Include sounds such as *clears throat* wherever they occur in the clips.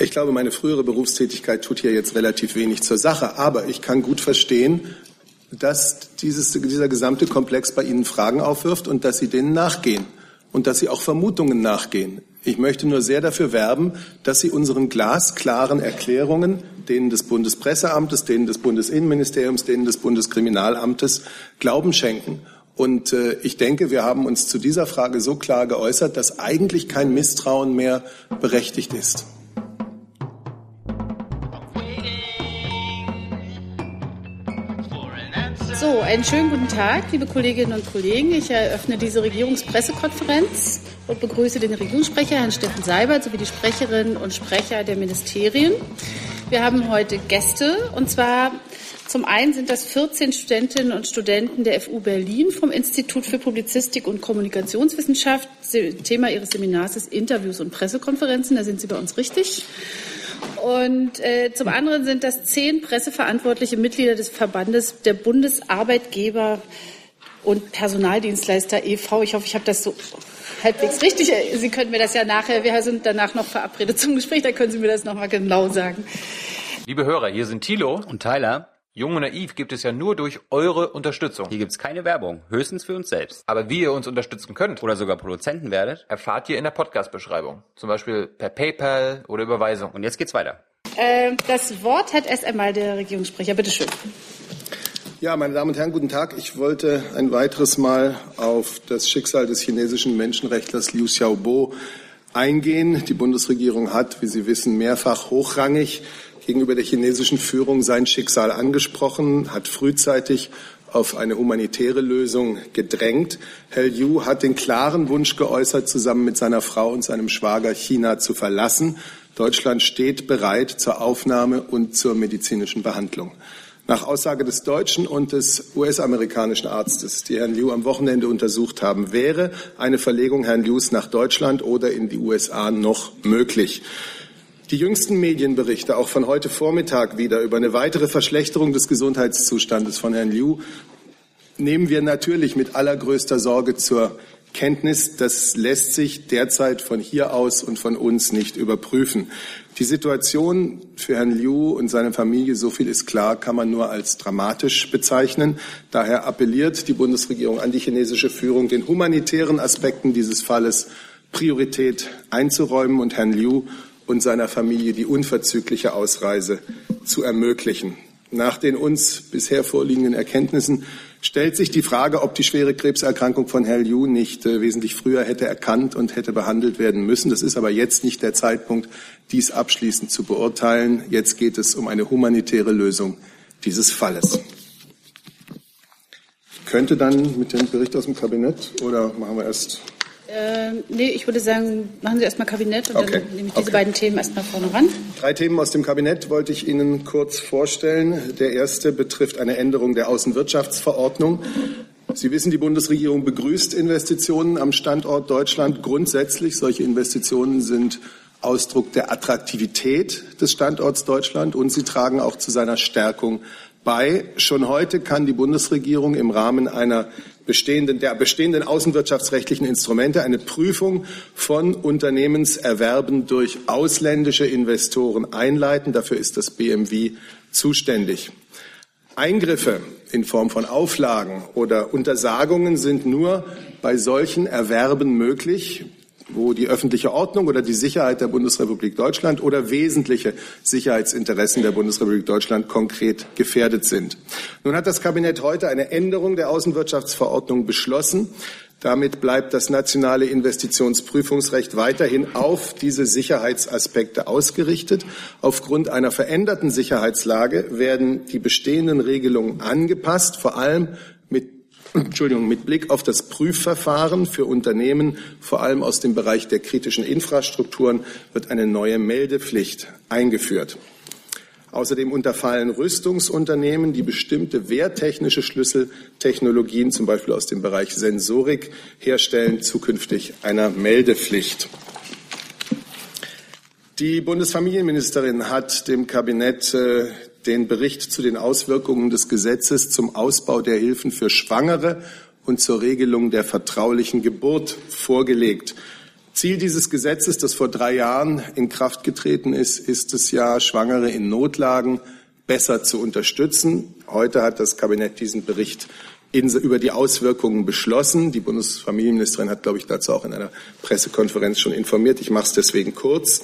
Ich glaube, meine frühere Berufstätigkeit tut hier jetzt relativ wenig zur Sache, aber ich kann gut verstehen, dass dieses, dieser gesamte Komplex bei Ihnen Fragen aufwirft und dass Sie denen nachgehen und dass Sie auch Vermutungen nachgehen. Ich möchte nur sehr dafür werben, dass Sie unseren glasklaren Erklärungen, denen des Bundespresseamtes, denen des Bundesinnenministeriums, denen des Bundeskriminalamtes Glauben schenken. Und äh, ich denke, wir haben uns zu dieser Frage so klar geäußert, dass eigentlich kein Misstrauen mehr berechtigt ist. Einen schönen guten Tag, liebe Kolleginnen und Kollegen. Ich eröffne diese Regierungspressekonferenz und begrüße den Regierungssprecher, Herrn Steffen Seibert, sowie die Sprecherinnen und Sprecher der Ministerien. Wir haben heute Gäste, und zwar zum einen sind das 14 Studentinnen und Studenten der FU Berlin vom Institut für Publizistik und Kommunikationswissenschaft. Thema ihres Seminars ist Interviews und Pressekonferenzen. Da sind Sie bei uns richtig. Und äh, zum anderen sind das zehn presseverantwortliche Mitglieder des Verbandes der Bundesarbeitgeber und Personaldienstleister e.V. Ich hoffe, ich habe das so halbwegs richtig. Sie können mir das ja nachher, wir sind danach noch verabredet zum Gespräch, da können Sie mir das noch mal genau sagen. Liebe Hörer, hier sind Thilo und Tyler. Jung und Naiv gibt es ja nur durch eure Unterstützung. Hier gibt es keine Werbung, höchstens für uns selbst. Aber wie ihr uns unterstützen könnt oder sogar Produzenten werdet, erfahrt ihr in der Podcast-Beschreibung. Zum Beispiel per PayPal oder Überweisung. Und jetzt geht's weiter. Äh, das Wort hat erst einmal der Regierungssprecher. Bitte schön. Ja, meine Damen und Herren, guten Tag. Ich wollte ein weiteres Mal auf das Schicksal des chinesischen Menschenrechtlers Liu Xiaobo eingehen. Die Bundesregierung hat, wie Sie wissen, mehrfach hochrangig gegenüber der chinesischen Führung sein Schicksal angesprochen, hat frühzeitig auf eine humanitäre Lösung gedrängt. Herr Liu hat den klaren Wunsch geäußert, zusammen mit seiner Frau und seinem Schwager China zu verlassen. Deutschland steht bereit zur Aufnahme und zur medizinischen Behandlung. Nach Aussage des deutschen und des US-amerikanischen Arztes, die Herrn Liu am Wochenende untersucht haben, wäre eine Verlegung Herrn Lius nach Deutschland oder in die USA noch möglich. Die jüngsten Medienberichte, auch von heute Vormittag wieder, über eine weitere Verschlechterung des Gesundheitszustandes von Herrn Liu, nehmen wir natürlich mit allergrößter Sorge zur Kenntnis. Das lässt sich derzeit von hier aus und von uns nicht überprüfen. Die Situation für Herrn Liu und seine Familie, so viel ist klar, kann man nur als dramatisch bezeichnen. Daher appelliert die Bundesregierung an die chinesische Führung, den humanitären Aspekten dieses Falles Priorität einzuräumen und Herrn Liu und seiner Familie die unverzügliche Ausreise zu ermöglichen. Nach den uns bisher vorliegenden Erkenntnissen stellt sich die Frage, ob die schwere Krebserkrankung von Herrn Liu nicht äh, wesentlich früher hätte erkannt und hätte behandelt werden müssen. Das ist aber jetzt nicht der Zeitpunkt, dies abschließend zu beurteilen. Jetzt geht es um eine humanitäre Lösung dieses Falles. Ich könnte dann mit dem Bericht aus dem Kabinett oder machen wir erst äh, nee, ich würde sagen, machen Sie erstmal Kabinett und okay. dann nehme ich diese okay. beiden Themen erstmal vorne ran. Drei Themen aus dem Kabinett wollte ich Ihnen kurz vorstellen. Der erste betrifft eine Änderung der Außenwirtschaftsverordnung. Sie wissen, die Bundesregierung begrüßt Investitionen am Standort Deutschland grundsätzlich. Solche Investitionen sind Ausdruck der Attraktivität des Standorts Deutschland und sie tragen auch zu seiner Stärkung bei. Schon heute kann die Bundesregierung im Rahmen einer bestehenden, der bestehenden außenwirtschaftsrechtlichen Instrumente eine Prüfung von Unternehmenserwerben durch ausländische Investoren einleiten. Dafür ist das BMW zuständig. Eingriffe in Form von Auflagen oder Untersagungen sind nur bei solchen Erwerben möglich, wo die öffentliche Ordnung oder die Sicherheit der Bundesrepublik Deutschland oder wesentliche Sicherheitsinteressen der Bundesrepublik Deutschland konkret gefährdet sind. Nun hat das Kabinett heute eine Änderung der Außenwirtschaftsverordnung beschlossen. Damit bleibt das nationale Investitionsprüfungsrecht weiterhin auf diese Sicherheitsaspekte ausgerichtet. Aufgrund einer veränderten Sicherheitslage werden die bestehenden Regelungen angepasst, vor allem Entschuldigung, mit Blick auf das Prüfverfahren für Unternehmen, vor allem aus dem Bereich der kritischen Infrastrukturen, wird eine neue Meldepflicht eingeführt. Außerdem unterfallen Rüstungsunternehmen, die bestimmte wehrtechnische Schlüsseltechnologien, zum Beispiel aus dem Bereich Sensorik, herstellen, zukünftig einer Meldepflicht. Die Bundesfamilienministerin hat dem Kabinett äh, den Bericht zu den Auswirkungen des Gesetzes zum Ausbau der Hilfen für Schwangere und zur Regelung der vertraulichen Geburt vorgelegt. Ziel dieses Gesetzes, das vor drei Jahren in Kraft getreten ist, ist es ja, Schwangere in Notlagen besser zu unterstützen. Heute hat das Kabinett diesen Bericht in, über die Auswirkungen beschlossen. Die Bundesfamilienministerin hat, glaube ich, dazu auch in einer Pressekonferenz schon informiert. Ich mache es deswegen kurz.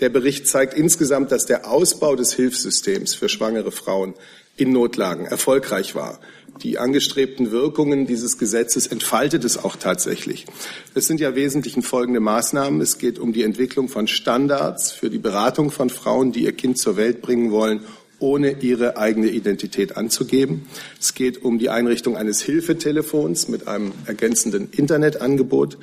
Der Bericht zeigt insgesamt, dass der Ausbau des Hilfssystems für schwangere Frauen in Notlagen erfolgreich war. Die angestrebten Wirkungen dieses Gesetzes entfaltet es auch tatsächlich. Es sind ja wesentlich folgende Maßnahmen. Es geht um die Entwicklung von Standards für die Beratung von Frauen, die ihr Kind zur Welt bringen wollen ohne ihre eigene Identität anzugeben. Es geht um die Einrichtung eines Hilfetelefons mit einem ergänzenden Internetangebot.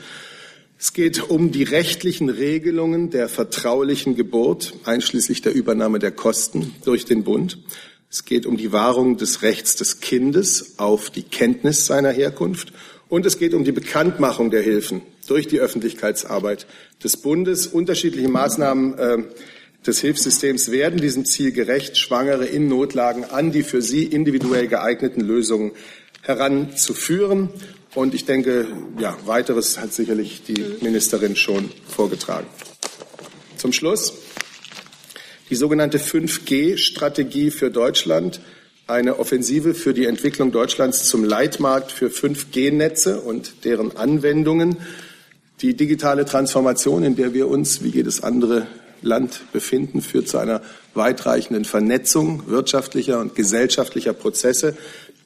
Es geht um die rechtlichen Regelungen der vertraulichen Geburt, einschließlich der Übernahme der Kosten durch den Bund. Es geht um die Wahrung des Rechts des Kindes auf die Kenntnis seiner Herkunft. Und es geht um die Bekanntmachung der Hilfen durch die Öffentlichkeitsarbeit des Bundes. Unterschiedliche Maßnahmen äh, des Hilfssystems werden diesem Ziel gerecht, Schwangere in Notlagen an die für sie individuell geeigneten Lösungen heranzuführen. Und ich denke, ja, weiteres hat sicherlich die Ministerin schon vorgetragen. Zum Schluss die sogenannte 5G-Strategie für Deutschland, eine Offensive für die Entwicklung Deutschlands zum Leitmarkt für 5G-Netze und deren Anwendungen. Die digitale Transformation, in der wir uns, wie jedes andere Land befinden, führt zu einer weitreichenden Vernetzung wirtschaftlicher und gesellschaftlicher Prozesse.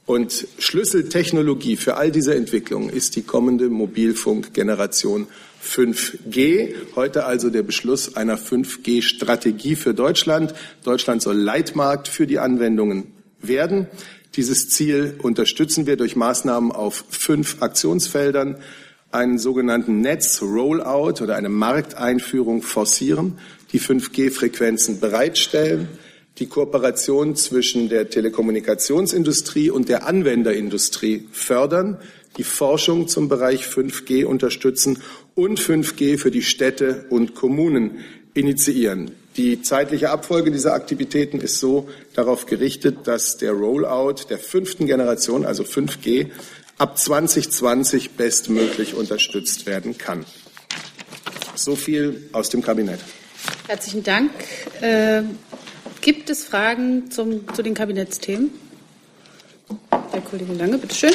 Und Schlüsseltechnologie für all diese Entwicklungen ist die kommende Mobilfunkgeneration 5G. Heute also der Beschluss einer 5G-Strategie für Deutschland. Deutschland soll Leitmarkt für die Anwendungen werden. Dieses Ziel unterstützen wir durch Maßnahmen auf fünf Aktionsfeldern einen sogenannten Netz-Rollout oder eine Markteinführung forcieren, die 5G-Frequenzen bereitstellen, die Kooperation zwischen der Telekommunikationsindustrie und der Anwenderindustrie fördern, die Forschung zum Bereich 5G unterstützen und 5G für die Städte und Kommunen initiieren. Die zeitliche Abfolge dieser Aktivitäten ist so darauf gerichtet, dass der Rollout der fünften Generation, also 5G, ab 2020 bestmöglich unterstützt werden kann. So viel aus dem Kabinett. Herzlichen Dank. Äh, gibt es Fragen zum, zu den Kabinettsthemen? Herr Kollege Lange, bitte schön.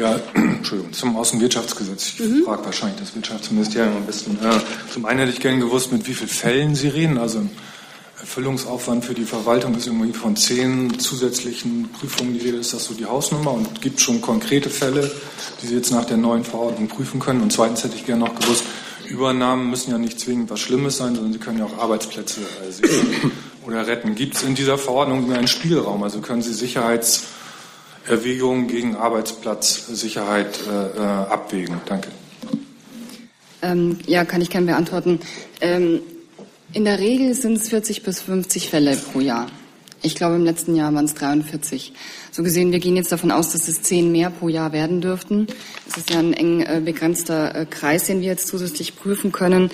Ja, *clears throat* Entschuldigung, zum Außenwirtschaftsgesetz. Ich mhm. frage wahrscheinlich das Wirtschaftsministerium am besten. Äh, zum einen hätte ich gerne gewusst, mit wie vielen Fällen Sie reden. Also Erfüllungsaufwand für die Verwaltung ist irgendwie von zehn zusätzlichen Prüfungen die Rede. Ist das so die Hausnummer? Und gibt es schon konkrete Fälle, die Sie jetzt nach der neuen Verordnung prüfen können? Und zweitens hätte ich gerne noch gewusst, Übernahmen müssen ja nicht zwingend was Schlimmes sein, sondern sie können ja auch Arbeitsplätze äh, sichern *clears throat* oder retten. Gibt es in dieser Verordnung einen Spielraum? Also können Sie Sicherheitserwägungen gegen Arbeitsplatzsicherheit äh, äh, abwägen? Danke. Ähm, ja, kann ich gerne beantworten. Ähm, in der Regel sind es 40 bis 50 Fälle pro Jahr. Ich glaube, im letzten Jahr waren es 43. So gesehen, wir gehen jetzt davon aus, dass es zehn mehr pro Jahr werden dürften. Es ist ja ein eng äh, begrenzter äh, Kreis, den wir jetzt zusätzlich prüfen können.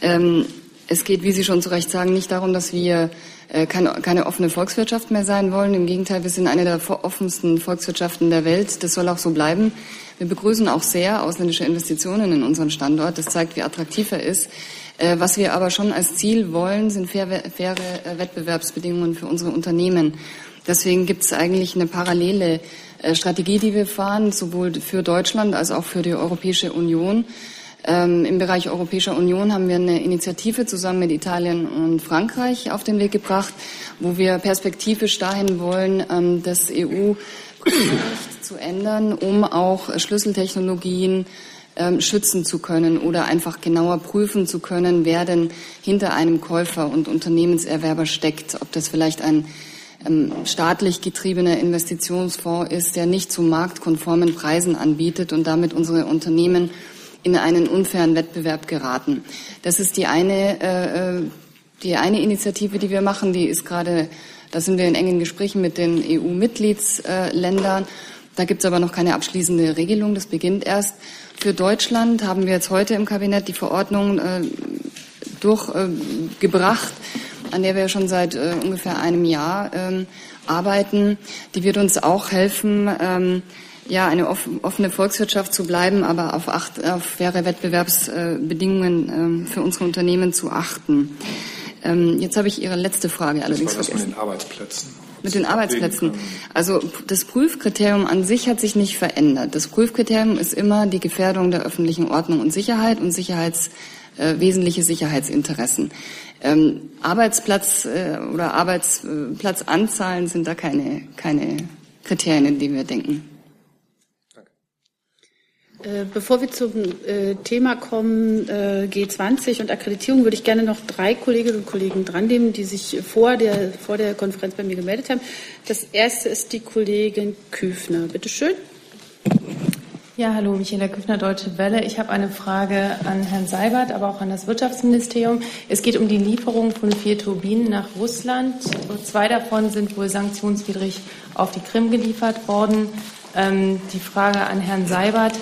Ähm, es geht, wie Sie schon zu Recht sagen, nicht darum, dass wir äh, keine, keine offene Volkswirtschaft mehr sein wollen. Im Gegenteil, wir sind eine der offensten Volkswirtschaften der Welt. Das soll auch so bleiben. Wir begrüßen auch sehr ausländische Investitionen in unseren Standort. Das zeigt, wie attraktiv er ist. Was wir aber schon als Ziel wollen, sind faire, faire Wettbewerbsbedingungen für unsere Unternehmen. Deswegen gibt es eigentlich eine parallele äh, Strategie, die wir fahren, sowohl für Deutschland als auch für die Europäische Union. Ähm, Im Bereich Europäischer Union haben wir eine Initiative zusammen mit Italien und Frankreich auf den Weg gebracht, wo wir perspektivisch dahin wollen, ähm, das EU zu ändern, um auch Schlüsseltechnologien ähm, schützen zu können oder einfach genauer prüfen zu können, wer denn hinter einem Käufer und Unternehmenserwerber steckt, ob das vielleicht ein ähm, staatlich getriebener Investitionsfonds ist, der nicht zu marktkonformen Preisen anbietet und damit unsere Unternehmen in einen unfairen Wettbewerb geraten. Das ist die eine, äh, äh die eine Initiative, die wir machen. Die ist gerade, da sind wir in engen Gesprächen mit den EU-Mitgliedsländern. Da gibt es aber noch keine abschließende Regelung. Das beginnt erst. Für Deutschland haben wir jetzt heute im Kabinett die Verordnung äh, durchgebracht. Äh, an der wir schon seit äh, ungefähr einem Jahr ähm, arbeiten. Die wird uns auch helfen, ähm, ja, eine offene Volkswirtschaft zu bleiben, aber auf, acht, auf faire Wettbewerbsbedingungen äh, für unsere Unternehmen zu achten. Ähm, jetzt habe ich Ihre letzte Frage allerdings das vergessen. Mit den Arbeitsplätzen. Mit den Arbeitsplätzen. Also das Prüfkriterium an sich hat sich nicht verändert. Das Prüfkriterium ist immer die Gefährdung der öffentlichen Ordnung und Sicherheit und Sicherheits, äh, wesentliche Sicherheitsinteressen. Ähm, Arbeitsplatz äh, oder Arbeitsplatzanzahlen sind da keine, keine Kriterien, in die wir denken. Äh, bevor wir zum äh, Thema kommen, äh, G20 und Akkreditierung, würde ich gerne noch drei Kolleginnen und Kollegen dran nehmen, die sich vor der, vor der Konferenz bei mir gemeldet haben. Das erste ist die Kollegin Küfner. Bitte schön. Ja, hallo, Michaela Küfner, Deutsche Welle. Ich habe eine Frage an Herrn Seibert, aber auch an das Wirtschaftsministerium. Es geht um die Lieferung von vier Turbinen nach Russland. Zwei davon sind wohl sanktionswidrig auf die Krim geliefert worden. Ähm, die Frage an Herrn Seibert.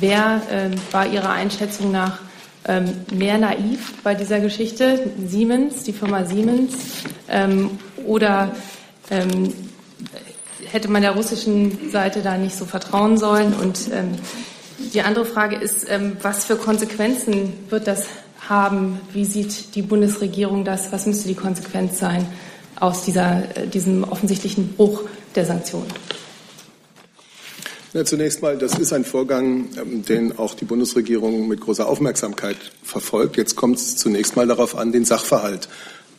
Wer äh, war Ihrer Einschätzung nach ähm, mehr naiv bei dieser Geschichte? Siemens, die Firma Siemens ähm, oder ähm, hätte man der russischen Seite da nicht so vertrauen sollen? Und ähm, die andere Frage ist, ähm, was für Konsequenzen wird das haben? Wie sieht die Bundesregierung das? Was müsste die Konsequenz sein aus dieser, äh, diesem offensichtlichen Bruch der Sanktionen? Ja, zunächst mal, das ist ein Vorgang, ähm, den auch die Bundesregierung mit großer Aufmerksamkeit verfolgt. Jetzt kommt es zunächst mal darauf an, den Sachverhalt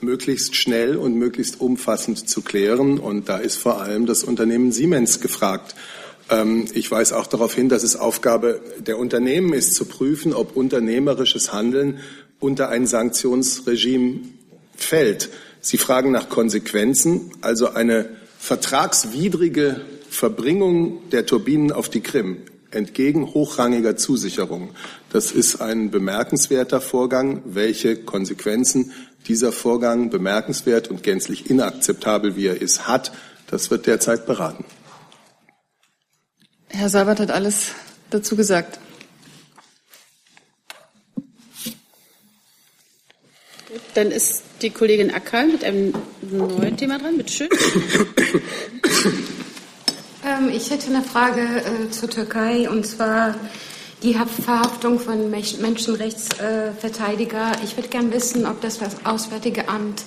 möglichst schnell und möglichst umfassend zu klären. Und da ist vor allem das Unternehmen Siemens gefragt. Ähm, ich weise auch darauf hin, dass es Aufgabe der Unternehmen ist, zu prüfen, ob unternehmerisches Handeln unter ein Sanktionsregime fällt. Sie fragen nach Konsequenzen, also eine vertragswidrige Verbringung der Turbinen auf die Krim entgegen hochrangiger Zusicherung. Das ist ein bemerkenswerter Vorgang. Welche Konsequenzen dieser Vorgang, bemerkenswert und gänzlich inakzeptabel wie er ist, hat, das wird derzeit beraten. Herr Seibert hat alles dazu gesagt. Dann ist die Kollegin Ackal mit einem neuen Thema dran. Bitte schön. *coughs* Ähm, ich hätte eine Frage äh, zur Türkei. Und zwar die Verhaftung von Menschenrechtsverteidiger. Äh, ich würde gerne wissen, ob das Auswärtige Amt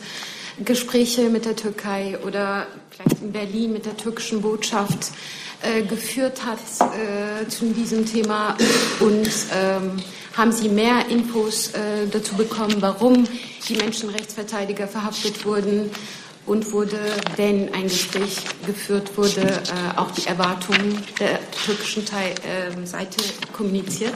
Gespräche mit der Türkei oder vielleicht in Berlin mit der türkischen Botschaft äh, geführt hat äh, zu diesem Thema. Und ähm, haben Sie mehr Infos äh, dazu bekommen, warum die Menschenrechtsverteidiger verhaftet wurden und wurde, wenn ein Gespräch geführt wurde, äh, auch die Erwartungen der türkischen Teil, äh, Seite kommuniziert?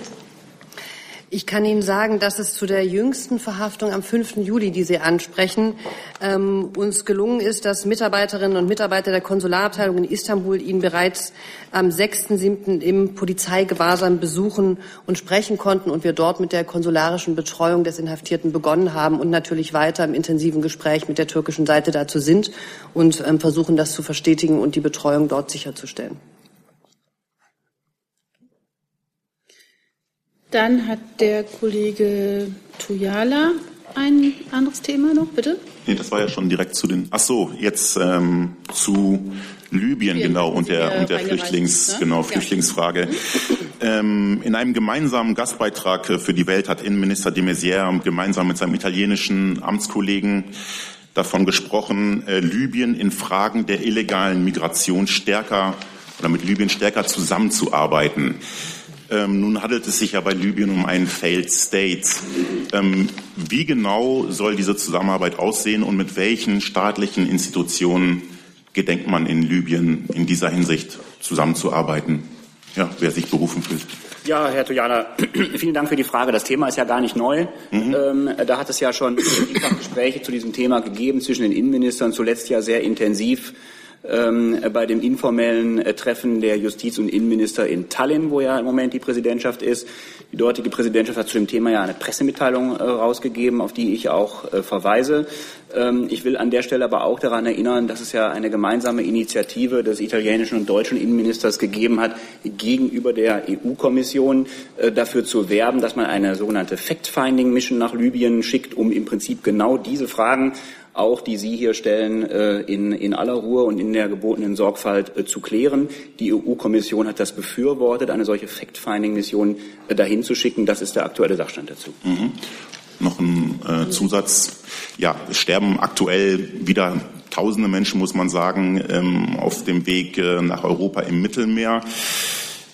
Ich kann Ihnen sagen, dass es zu der jüngsten Verhaftung am 5. Juli, die Sie ansprechen, ähm, uns gelungen ist, dass Mitarbeiterinnen und Mitarbeiter der Konsularabteilung in Istanbul ihn bereits am 6.7. im Polizeigewahrsam besuchen und sprechen konnten und wir dort mit der konsularischen Betreuung des Inhaftierten begonnen haben und natürlich weiter im intensiven Gespräch mit der türkischen Seite dazu sind und ähm, versuchen, das zu verstetigen und die Betreuung dort sicherzustellen. Dann hat der Kollege Tuyala ein anderes Thema noch, bitte. Nee, das war ja schon direkt zu den. Ach so, jetzt ähm, zu Libyen, genau und der und der Flüchtlings ne? genau Flüchtlingsfrage. Ja. Ähm, in einem gemeinsamen Gastbeitrag für die Welt hat Innenminister de Maizière gemeinsam mit seinem italienischen Amtskollegen davon gesprochen, äh, Libyen in Fragen der illegalen Migration stärker oder mit Libyen stärker zusammenzuarbeiten. Ähm, nun handelt es sich ja bei Libyen um einen Failed State. Ähm, wie genau soll diese Zusammenarbeit aussehen und mit welchen staatlichen Institutionen gedenkt man in Libyen in dieser Hinsicht zusammenzuarbeiten? Ja, wer sich berufen fühlt. Ja, Herr Tojana, *clears throat* vielen Dank für die Frage. Das Thema ist ja gar nicht neu. Mhm. Ähm, da hat es ja schon *clears throat* Gespräche zu diesem Thema gegeben zwischen den Innenministern, zuletzt ja sehr intensiv ähm, bei dem informellen äh, Treffen der Justiz- und Innenminister in Tallinn, wo ja im Moment die Präsidentschaft ist. Die dortige Präsidentschaft hat zu dem Thema ja eine Pressemitteilung äh, rausgegeben, auf die ich auch äh, verweise. Ähm, ich will an der Stelle aber auch daran erinnern, dass es ja eine gemeinsame Initiative des italienischen und deutschen Innenministers gegeben hat, gegenüber der EU-Kommission äh, dafür zu werben, dass man eine sogenannte Fact-Finding-Mission nach Libyen schickt, um im Prinzip genau diese Fragen auch die Sie hier stellen, äh, in, in aller Ruhe und in der gebotenen Sorgfalt äh, zu klären. Die EU-Kommission hat das befürwortet, eine solche Fact-Finding-Mission äh, dahin zu schicken. Das ist der aktuelle Sachstand dazu. Mhm. Noch ein äh, Zusatz. Ja, es sterben aktuell wieder tausende Menschen, muss man sagen, ähm, auf dem Weg äh, nach Europa im Mittelmeer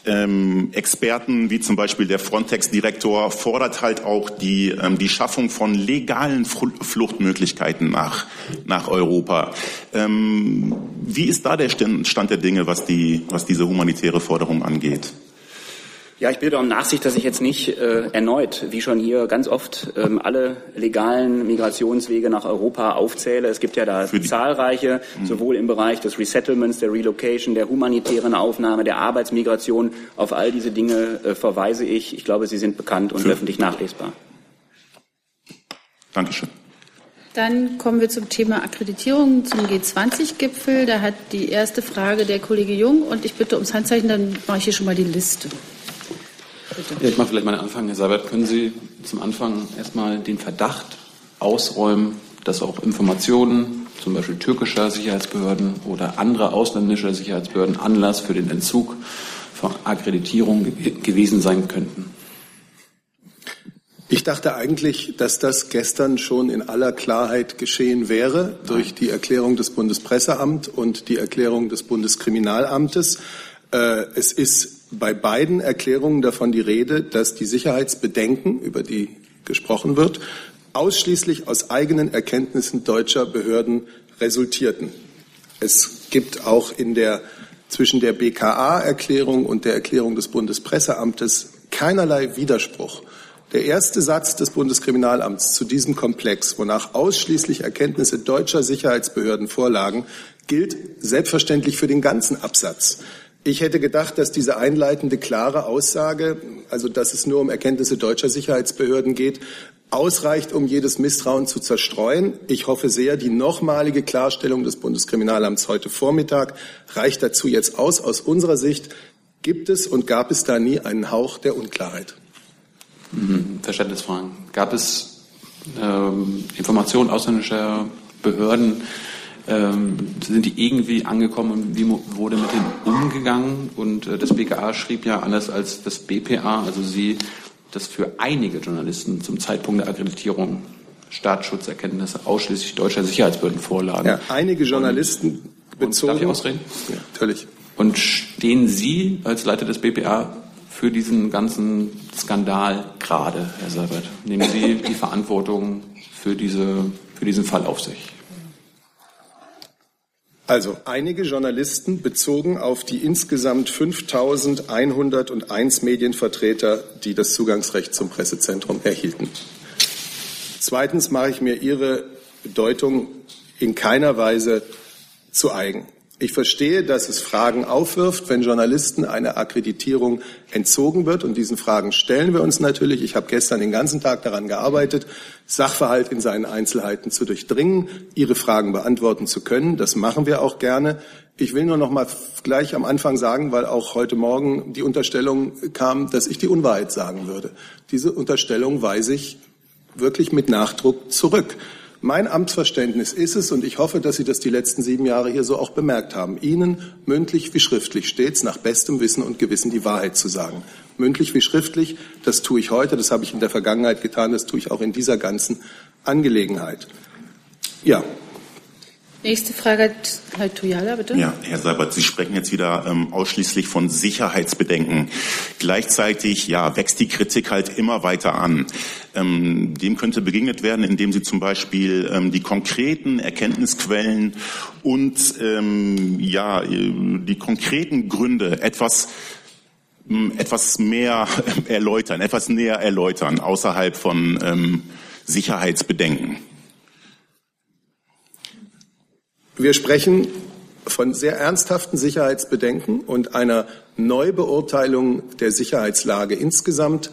ähm, Experten wie zum Beispiel der Frontex-Direktor fordert halt auch die, ähm, die Schaffung von legalen Fluchtmöglichkeiten nach, nach Europa. Ähm, wie ist da der Stand der Dinge, was, die, was diese humanitäre Forderung angeht? Ja, ich bitte um Nachsicht, dass ich jetzt nicht äh, erneut, wie schon hier ganz oft, ähm, alle legalen Migrationswege nach Europa aufzähle. Es gibt ja da zahlreiche, mhm. sowohl im Bereich des Resettlements, der Relocation, der humanitären Aufnahme, der Arbeitsmigration. Auf all diese Dinge äh, verweise ich. Ich glaube, sie sind bekannt und Für öffentlich nachlesbar. Dankeschön. Dann kommen wir zum Thema Akkreditierung zum G20-Gipfel. Da hat die erste Frage der Kollege Jung und ich bitte ums Handzeichen, dann mache ich hier schon mal die Liste. Ja, ich mache vielleicht mal einen Anfang, Herr Seibert. Können Sie zum Anfang erstmal den Verdacht ausräumen, dass auch Informationen, zum Beispiel türkischer Sicherheitsbehörden oder anderer ausländischer Sicherheitsbehörden, Anlass für den Entzug von Akkreditierung gewesen sein könnten? Ich dachte eigentlich, dass das gestern schon in aller Klarheit geschehen wäre durch die Erklärung des Bundespresseamts und die Erklärung des Bundeskriminalamtes. Äh, es ist bei beiden Erklärungen davon die Rede, dass die Sicherheitsbedenken, über die gesprochen wird, ausschließlich aus eigenen Erkenntnissen deutscher Behörden resultierten. Es gibt auch in der, zwischen der BKA-Erklärung und der Erklärung des Bundespresseamtes keinerlei Widerspruch. Der erste Satz des Bundeskriminalamts zu diesem Komplex, wonach ausschließlich Erkenntnisse deutscher Sicherheitsbehörden vorlagen, gilt selbstverständlich für den ganzen Absatz. Ich hätte gedacht, dass diese einleitende klare Aussage, also dass es nur um Erkenntnisse deutscher Sicherheitsbehörden geht, ausreicht, um jedes Misstrauen zu zerstreuen. Ich hoffe sehr, die nochmalige Klarstellung des Bundeskriminalamts heute Vormittag reicht dazu jetzt aus. Aus unserer Sicht gibt es und gab es da nie einen Hauch der Unklarheit. Mhm. Verständnisfragen. Gab es ähm, Informationen ausländischer Behörden, ähm, sind die irgendwie angekommen und wie wurde mit denen umgegangen? Und äh, das BKA schrieb ja anders als das BPA, also Sie, dass für einige Journalisten zum Zeitpunkt der Akkreditierung Staatsschutzerkenntnisse ausschließlich deutscher Sicherheitsbehörden vorlagen. Ja, einige Journalisten und, bezogen. darf ich ausreden? Ja, natürlich. Und stehen Sie als Leiter des BPA für diesen ganzen Skandal gerade, Herr Seibert? Nehmen Sie die Verantwortung für, diese, für diesen Fall auf sich? Also einige Journalisten bezogen auf die insgesamt 5.101 Medienvertreter, die das Zugangsrecht zum Pressezentrum erhielten. Zweitens mache ich mir Ihre Bedeutung in keiner Weise zu eigen. Ich verstehe, dass es Fragen aufwirft, wenn Journalisten eine Akkreditierung entzogen wird. Und diesen Fragen stellen wir uns natürlich. Ich habe gestern den ganzen Tag daran gearbeitet, Sachverhalt in seinen Einzelheiten zu durchdringen, Ihre Fragen beantworten zu können. Das machen wir auch gerne. Ich will nur noch mal gleich am Anfang sagen, weil auch heute Morgen die Unterstellung kam, dass ich die Unwahrheit sagen würde. Diese Unterstellung weise ich wirklich mit Nachdruck zurück. Mein Amtsverständnis ist es, und ich hoffe, dass Sie das die letzten sieben Jahre hier so auch bemerkt haben, Ihnen mündlich wie schriftlich stets nach bestem Wissen und Gewissen die Wahrheit zu sagen. Mündlich wie schriftlich, das tue ich heute, das habe ich in der Vergangenheit getan, das tue ich auch in dieser ganzen Angelegenheit. Ja, Nächste Frage hat Herr Tuyala, bitte. Ja, Herr Seibert, Sie sprechen jetzt wieder ähm, ausschließlich von Sicherheitsbedenken. Gleichzeitig ja, wächst die Kritik halt immer weiter an. Ähm, dem könnte begegnet werden, indem Sie zum Beispiel ähm, die konkreten Erkenntnisquellen und ähm, ja, die konkreten Gründe etwas ähm, etwas mehr *laughs* erläutern, etwas näher erläutern, außerhalb von ähm, Sicherheitsbedenken. Wir sprechen von sehr ernsthaften Sicherheitsbedenken und einer Neubeurteilung der Sicherheitslage insgesamt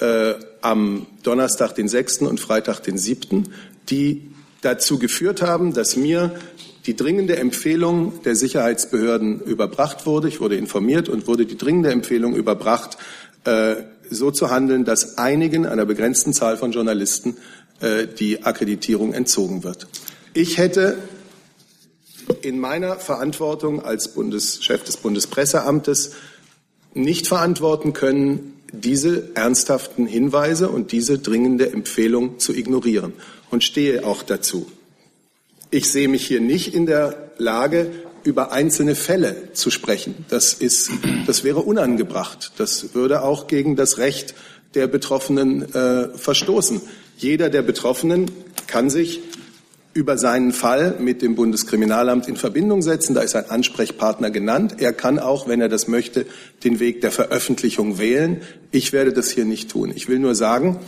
äh, am Donnerstag, den 6. und Freitag, den 7., die dazu geführt haben, dass mir die dringende Empfehlung der Sicherheitsbehörden überbracht wurde. Ich wurde informiert und wurde die dringende Empfehlung überbracht, äh, so zu handeln, dass einigen, einer begrenzten Zahl von Journalisten, äh, die Akkreditierung entzogen wird. Ich hätte in meiner Verantwortung als Bundeschef des Bundespresseamtes nicht verantworten können, diese ernsthaften Hinweise und diese dringende Empfehlung zu ignorieren und stehe auch dazu. Ich sehe mich hier nicht in der Lage, über einzelne Fälle zu sprechen. Das ist, das wäre unangebracht. Das würde auch gegen das Recht der Betroffenen äh, verstoßen. Jeder der Betroffenen kann sich über seinen Fall mit dem Bundeskriminalamt in Verbindung setzen. Da ist ein Ansprechpartner genannt. Er kann auch, wenn er das möchte, den Weg der Veröffentlichung wählen. Ich werde das hier nicht tun. Ich will nur sagen,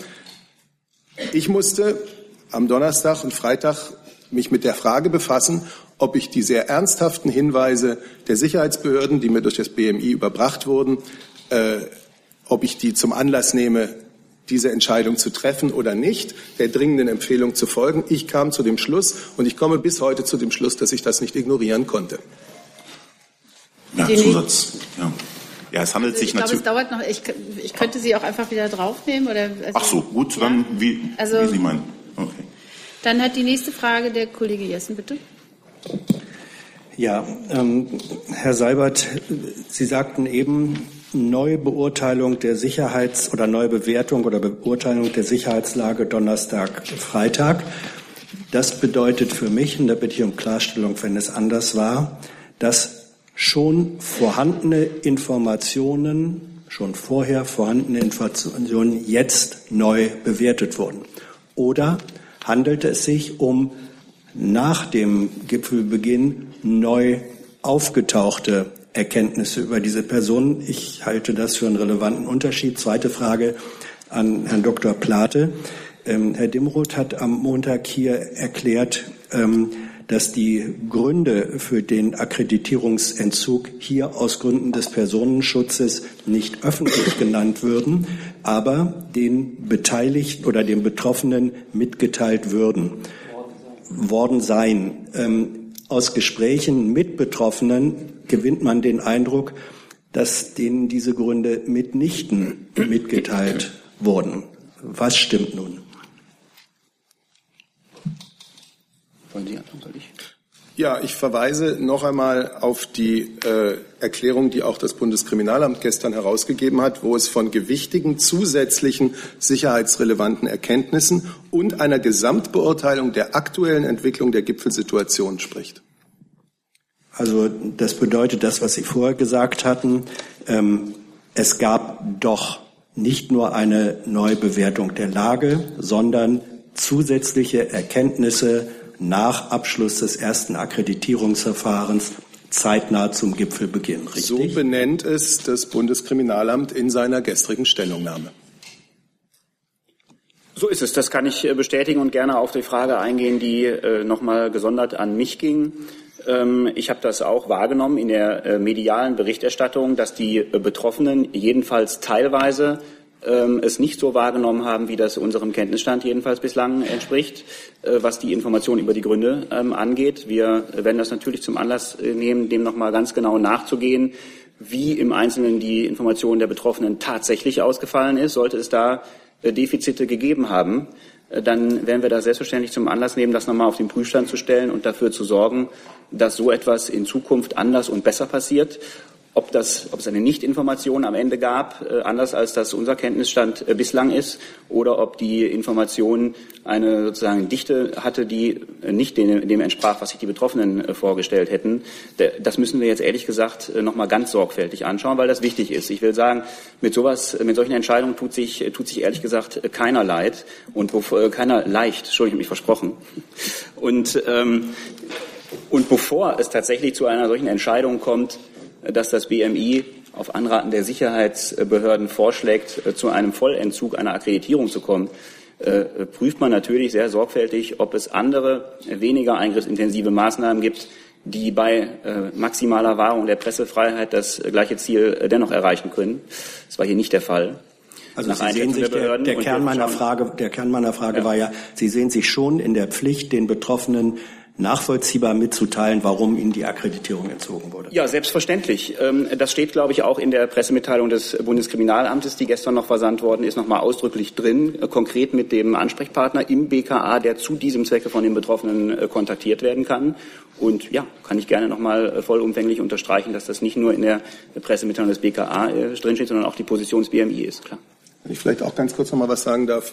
ich musste am Donnerstag und Freitag mich mit der Frage befassen, ob ich die sehr ernsthaften Hinweise der Sicherheitsbehörden, die mir durch das BMI überbracht wurden, äh, ob ich die zum Anlass nehme, diese Entscheidung zu treffen oder nicht, der dringenden Empfehlung zu folgen. Ich kam zu dem Schluss und ich komme bis heute zu dem Schluss, dass ich das nicht ignorieren konnte. Ja, Zusatz. Ja. Ja, es handelt sich ich glaube, es dauert noch. Ich, ich, könnte Sie auch einfach wieder draufnehmen oder. Also, Ach so, gut, dann wie, also, wie Sie meinen. Okay. Dann hat die nächste Frage der Kollege Jessen, bitte. Ja, ähm, Herr Seibert, Sie sagten eben, neue Beurteilung der Sicherheits- oder neue Bewertung oder Beurteilung der Sicherheitslage Donnerstag, Freitag. Das bedeutet für mich, und da bitte ich um Klarstellung, wenn es anders war, dass schon vorhandene Informationen, schon vorher vorhandene Informationen jetzt neu bewertet wurden. Oder handelte es sich um nach dem Gipfelbeginn neu aufgetauchte Erkenntnisse über diese Person. Ich halte das für einen relevanten Unterschied. Zweite Frage an Herrn Dr. Plate. Ähm, Herr Dimroth hat am Montag hier erklärt, ähm, dass die Gründe für den Akkreditierungsentzug hier aus Gründen des Personenschutzes nicht öffentlich *laughs* genannt würden, aber den Beteiligten oder den Betroffenen mitgeteilt würden, worden seien. Ähm, aus Gesprächen mit Betroffenen gewinnt man den Eindruck, dass denen diese Gründe mitnichten *clears throat* mitgeteilt wurden. Was stimmt nun? Wollen Sie anfangen, soll ich? Ja, ich verweise noch einmal auf die äh, Erklärung, die auch das Bundeskriminalamt gestern herausgegeben hat, wo es von gewichtigen zusätzlichen sicherheitsrelevanten Erkenntnissen und einer Gesamtbeurteilung der aktuellen Entwicklung der Gipfelsituation spricht. Also das bedeutet das, was Sie vorher gesagt hatten. Ähm, es gab doch nicht nur eine Neubewertung der Lage, sondern zusätzliche Erkenntnisse nach Abschluss des ersten Akkreditierungsverfahrens zeitnah zum Gipfelbeginn. Richtig? So benennt es das Bundeskriminalamt in seiner gestrigen Stellungnahme. So ist es. Das kann ich äh, bestätigen und gerne auf die Frage eingehen, die äh, nochmal gesondert an mich ging. Ähm, ich habe das auch wahrgenommen in der äh, medialen Berichterstattung, dass die äh, Betroffenen jedenfalls teilweise ähm, es nicht so wahrgenommen haben, wie das unserem Kenntnisstand jedenfalls bislang entspricht, äh, was die Information über die Gründe ähm, angeht. Wir werden das natürlich zum Anlass nehmen, dem nochmal ganz genau nachzugehen, wie im Einzelnen die Information der Betroffenen tatsächlich ausgefallen ist. Sollte es da Defizite gegeben haben, dann werden wir das selbstverständlich zum Anlass nehmen, das nochmal auf den Prüfstand zu stellen und dafür zu sorgen, dass so etwas in Zukunft anders und besser passiert. Ob, das, ob es eine Nichtinformation am Ende gab, äh, anders als das unser Kenntnisstand äh, bislang ist, oder ob die Information eine sozusagen Dichte hatte, die äh, nicht dem, entsprach, was sich die Betroffenen vorgestellt hätten. Das müssen wir jetzt ehrlich gesagt äh, noch mal ganz sorgfältig anschauen, weil das wichtig ist. Ich will sagen, mit sowas, mit solchen Entscheidungen tut sich, tut sich ehrlich gesagt keiner leid und keiner leicht. Entschuldigung, mich versprochen. Und ähm, und bevor es tatsächlich zu einer solchen Entscheidung kommt, dass das BMI auf Anraten der Sicherheitsbehörden vorschlägt, äh, zu einem Vollentzug einer Akkreditierung zu kommen, äh, prüft man natürlich sehr sorgfältig, ob es andere, weniger eingriffsintensive Maßnahmen gibt, die bei äh, maximaler Wahrung der Pressefreiheit das gleiche Ziel dennoch erreichen können. Das war hier nicht der Fall. Also Sie sehen sich, der, der Kern meiner Frage, der Kern meiner Frage ja. war ja, Sie sehen sich schon in der Pflicht, den Betroffenen nachvollziehbar mitzuteilen, warum Ihnen die Akkreditierung entzogen wurde? Ja, selbstverständlich. Ähm, das steht, glaube ich, auch in der Pressemitteilung des Bundeskriminalamtes, die gestern noch versandt worden ist, nochmal ausdrücklich drin, äh, konkret mit dem Ansprechpartner im BKA, der zu diesem Zwecke von den Betroffenen äh, kontaktiert werden kann. Und ja, kann ich gerne nochmal äh, vollumfänglich unterstreichen, dass das nicht nur in der Pressemitteilung des BKA drinsteht, sondern auch die Position des BMI ist, klar. Wenn ich vielleicht auch ganz kurz noch mal was sagen darf.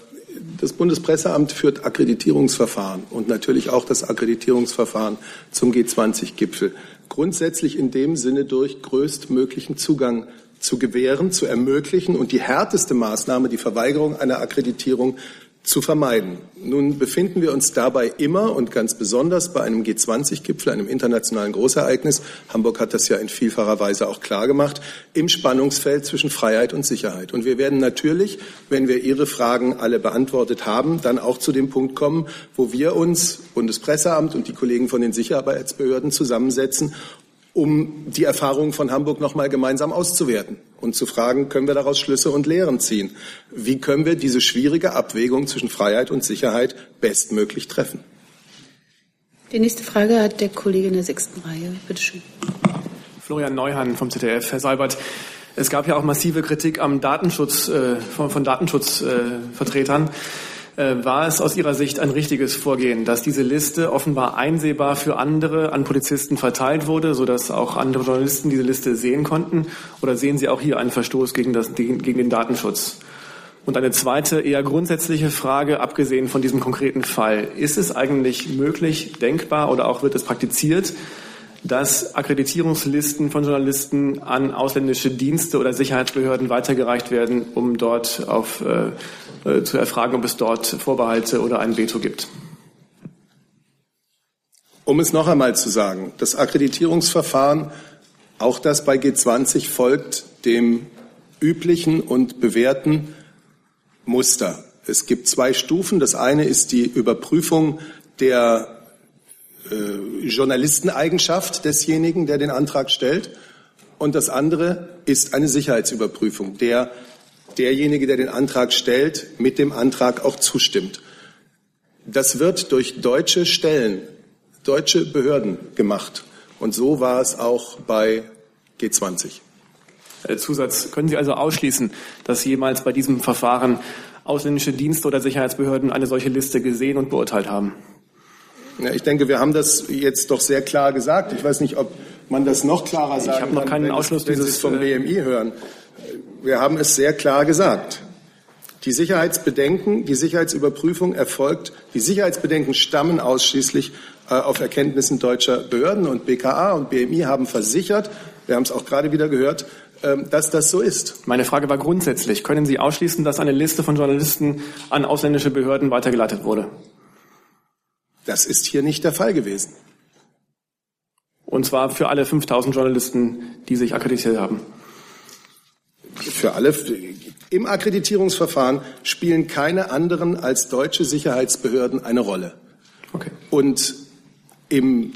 Das Bundespresseamt führt Akkreditierungsverfahren und natürlich auch das Akkreditierungsverfahren zum G20-Gipfel. Grundsätzlich in dem Sinne durch größtmöglichen Zugang zu gewähren, zu ermöglichen und die härteste Maßnahme, die Verweigerung einer Akkreditierung, zu vermeiden. Nun befinden wir uns dabei immer und ganz besonders bei einem G20-Gipfel, einem internationalen Großereignis, Hamburg hat das ja in vielfacher Weise auch klar gemacht, im Spannungsfeld zwischen Freiheit und Sicherheit. Und wir werden natürlich, wenn wir Ihre Fragen alle beantwortet haben, dann auch zu dem Punkt kommen, wo wir uns, Bundespresseamt und die Kollegen von den Sicherheitsbehörden zusammensetzen um die Erfahrungen von Hamburg noch mal gemeinsam auszuwerten und zu fragen, können wir daraus Schlüsse und Lehren ziehen? Wie können wir diese schwierige Abwägung zwischen Freiheit und Sicherheit bestmöglich treffen? Die nächste Frage hat der Kollege in der sechsten Reihe. Bitte schön. Florian Neuhan vom ZDF. Herr Seibert, es gab ja auch massive Kritik am Datenschutz äh, von, von Datenschutzvertretern. Äh, war es aus Ihrer Sicht ein richtiges Vorgehen, dass diese Liste offenbar einsehbar für andere an Polizisten verteilt wurde, sodass auch andere Journalisten diese Liste sehen konnten? Oder sehen Sie auch hier einen Verstoß gegen, das, gegen den Datenschutz? Und eine zweite, eher grundsätzliche Frage, abgesehen von diesem konkreten Fall. Ist es eigentlich möglich, denkbar oder auch wird es praktiziert, dass Akkreditierungslisten von Journalisten an ausländische Dienste oder Sicherheitsbehörden weitergereicht werden, um dort auf äh, äh, zu erfragen, ob es dort Vorbehalte oder ein Veto gibt. Um es noch einmal zu sagen, das Akkreditierungsverfahren, auch das bei G20, folgt dem üblichen und bewährten Muster. Es gibt zwei Stufen. Das eine ist die Überprüfung der äh, Journalisteneigenschaft desjenigen, der den Antrag stellt. Und das andere ist eine Sicherheitsüberprüfung der derjenige, der den Antrag stellt, mit dem Antrag auch zustimmt. Das wird durch deutsche Stellen, deutsche Behörden gemacht. Und so war es auch bei G20. Zusatz, können Sie also ausschließen, dass jemals bei diesem Verfahren ausländische Dienste oder Sicherheitsbehörden eine solche Liste gesehen und beurteilt haben? Ja, ich denke, wir haben das jetzt doch sehr klar gesagt. Ich weiß nicht, ob man das noch klarer sagen ich habe noch keinen kann, Ausschluss wenn Sie es vom äh, BMI hören wir haben es sehr klar gesagt. Die Sicherheitsbedenken, die Sicherheitsüberprüfung erfolgt, die Sicherheitsbedenken stammen ausschließlich äh, auf Erkenntnissen deutscher Behörden und BKA und BMI haben versichert, wir haben es auch gerade wieder gehört, äh, dass das so ist. Meine Frage war grundsätzlich, können Sie ausschließen, dass eine Liste von Journalisten an ausländische Behörden weitergeleitet wurde? Das ist hier nicht der Fall gewesen. Und zwar für alle 5000 Journalisten, die sich akkreditiert haben für alle. Im Akkreditierungsverfahren spielen keine anderen als deutsche Sicherheitsbehörden eine Rolle. Okay. Und im,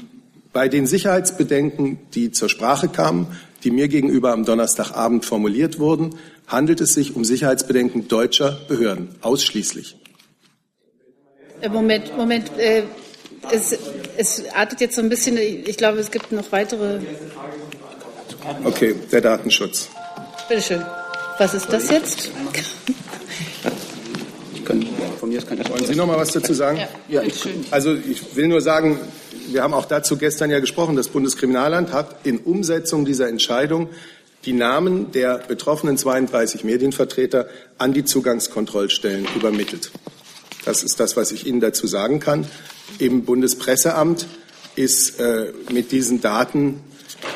bei den Sicherheitsbedenken, die zur Sprache kamen, die mir gegenüber am Donnerstagabend formuliert wurden, handelt es sich um Sicherheitsbedenken deutscher Behörden, ausschließlich. Äh, Moment, Moment. Äh, es, es artet jetzt so ein bisschen, ich glaube, es gibt noch weitere. Okay, der Datenschutz. Bitte schön. Was ist das jetzt? Von mir kann Wollen Sie noch mal was dazu sagen? Ja, ja schön. Also ich will nur sagen, wir haben auch dazu gestern ja gesprochen. Das Bundeskriminalamt hat in Umsetzung dieser Entscheidung die Namen der betroffenen 32 Medienvertreter an die Zugangskontrollstellen übermittelt. Das ist das, was ich Ihnen dazu sagen kann. Im Bundespresseamt ist äh, mit diesen Daten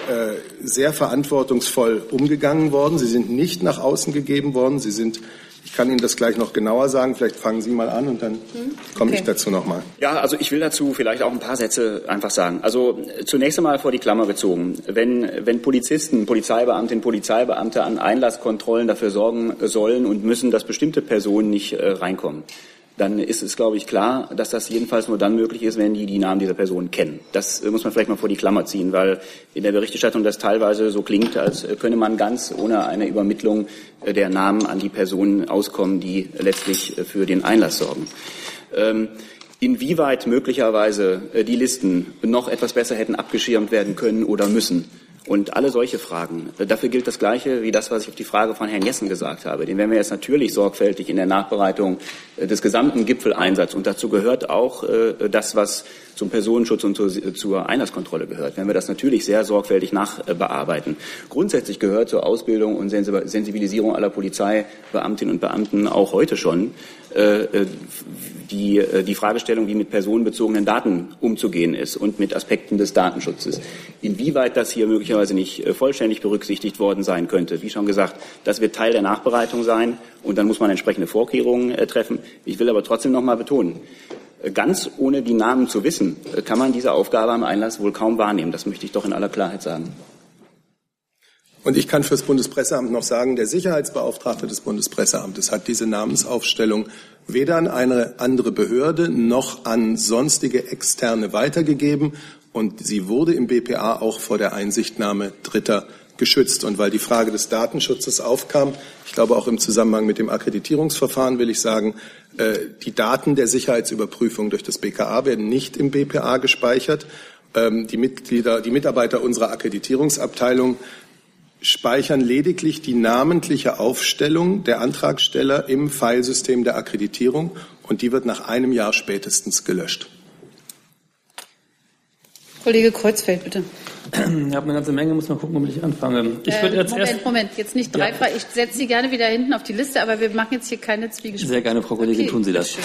äh, sehr verantwortungsvoll umgegangen worden. Sie sind nicht nach außen gegeben worden. Sie sind ich kann Ihnen das gleich noch genauer sagen. Vielleicht fangen Sie mal an und dann komme okay. ich dazu noch mal. Ja, also ich will dazu vielleicht auch ein paar Sätze einfach sagen. Also zunächst einmal vor die Klammer gezogen. Wenn, wenn Polizisten, Polizeibeamtinnen, Polizeibeamte an Einlasskontrollen dafür sorgen sollen und müssen, dass bestimmte Personen nicht äh, reinkommen, dann ist es, glaube ich, klar, dass das jedenfalls nur dann möglich ist, wenn die die Namen dieser Personen kennen. Das muss man vielleicht mal vor die Klammer ziehen, weil in der Berichterstattung das teilweise so klingt, als könne man ganz ohne eine Übermittlung der Namen an die Personen auskommen, die letztlich für den Einlass sorgen. Ähm, inwieweit möglicherweise äh, die Listen noch etwas besser hätten abgeschirmt werden können oder müssen. Und alle solche Fragen. Äh, dafür gilt das Gleiche wie das, was ich auf die Frage von Herrn Jessen gesagt habe. Den werden wir jetzt natürlich sorgfältig in der Nachbereitung äh, des gesamten Gipfeleinsatzes und dazu gehört auch das, was zum Personenschutz und zur Einlasskontrolle gehört, werden wir das natürlich sehr sorgfältig nachbearbeiten. Grundsätzlich gehört zur Ausbildung und Sensibilisierung aller Polizeibeamtinnen und Beamten auch heute schon äh, äh, die, äh, die Fragestellung, wie mit personenbezogenen Daten umzugehen ist und mit Aspekten des Datenschutzes. Inwieweit das hier möglicherweise nicht vollständig berücksichtigt worden sein könnte, wie schon gesagt, das wird Teil der Nachbereitung sein und dann muss man entsprechende Vorkehrungen treffen. Ich will aber trotzdem noch mal betonen, Ganz ohne die Namen zu wissen, kann man diese Aufgabe am Einlass wohl kaum wahrnehmen. Das möchte ich doch in aller Klarheit sagen. Und ich kann für das Bundespresseamt noch sagen, der Sicherheitsbeauftragte des Bundespresseamtes hat diese Namensaufstellung weder an eine andere Behörde noch an sonstige Externe weitergegeben. Und sie wurde im BPA auch vor der Einsichtnahme Dritter geschützt. Und weil die Frage des Datenschutzes aufkam, ich glaube auch im Zusammenhang mit dem Akkreditierungsverfahren will ich sagen, äh, die Daten der Sicherheitsüberprüfung durch das BKA werden nicht im BPA gespeichert. Ähm, die Mitglieder, die Mitarbeiter unserer Akkreditierungsabteilung speichern lediglich die namentliche Aufstellung der Antragsteller im Filesystem der Akkreditierung und die wird nach einem Jahr spätestens gelöscht. Kollege Kreuzfeld, bitte. Ich habe eine ganze Menge, muss mal gucken, womit ich anfange. Ich äh, jetzt Moment, erst Moment, jetzt nicht drei ja. Fragen. Ich setze Sie gerne wieder hinten auf die Liste, aber wir machen jetzt hier keine Zwiegespräche. Sehr gerne, Frau Kollegin, okay. tun Sie das.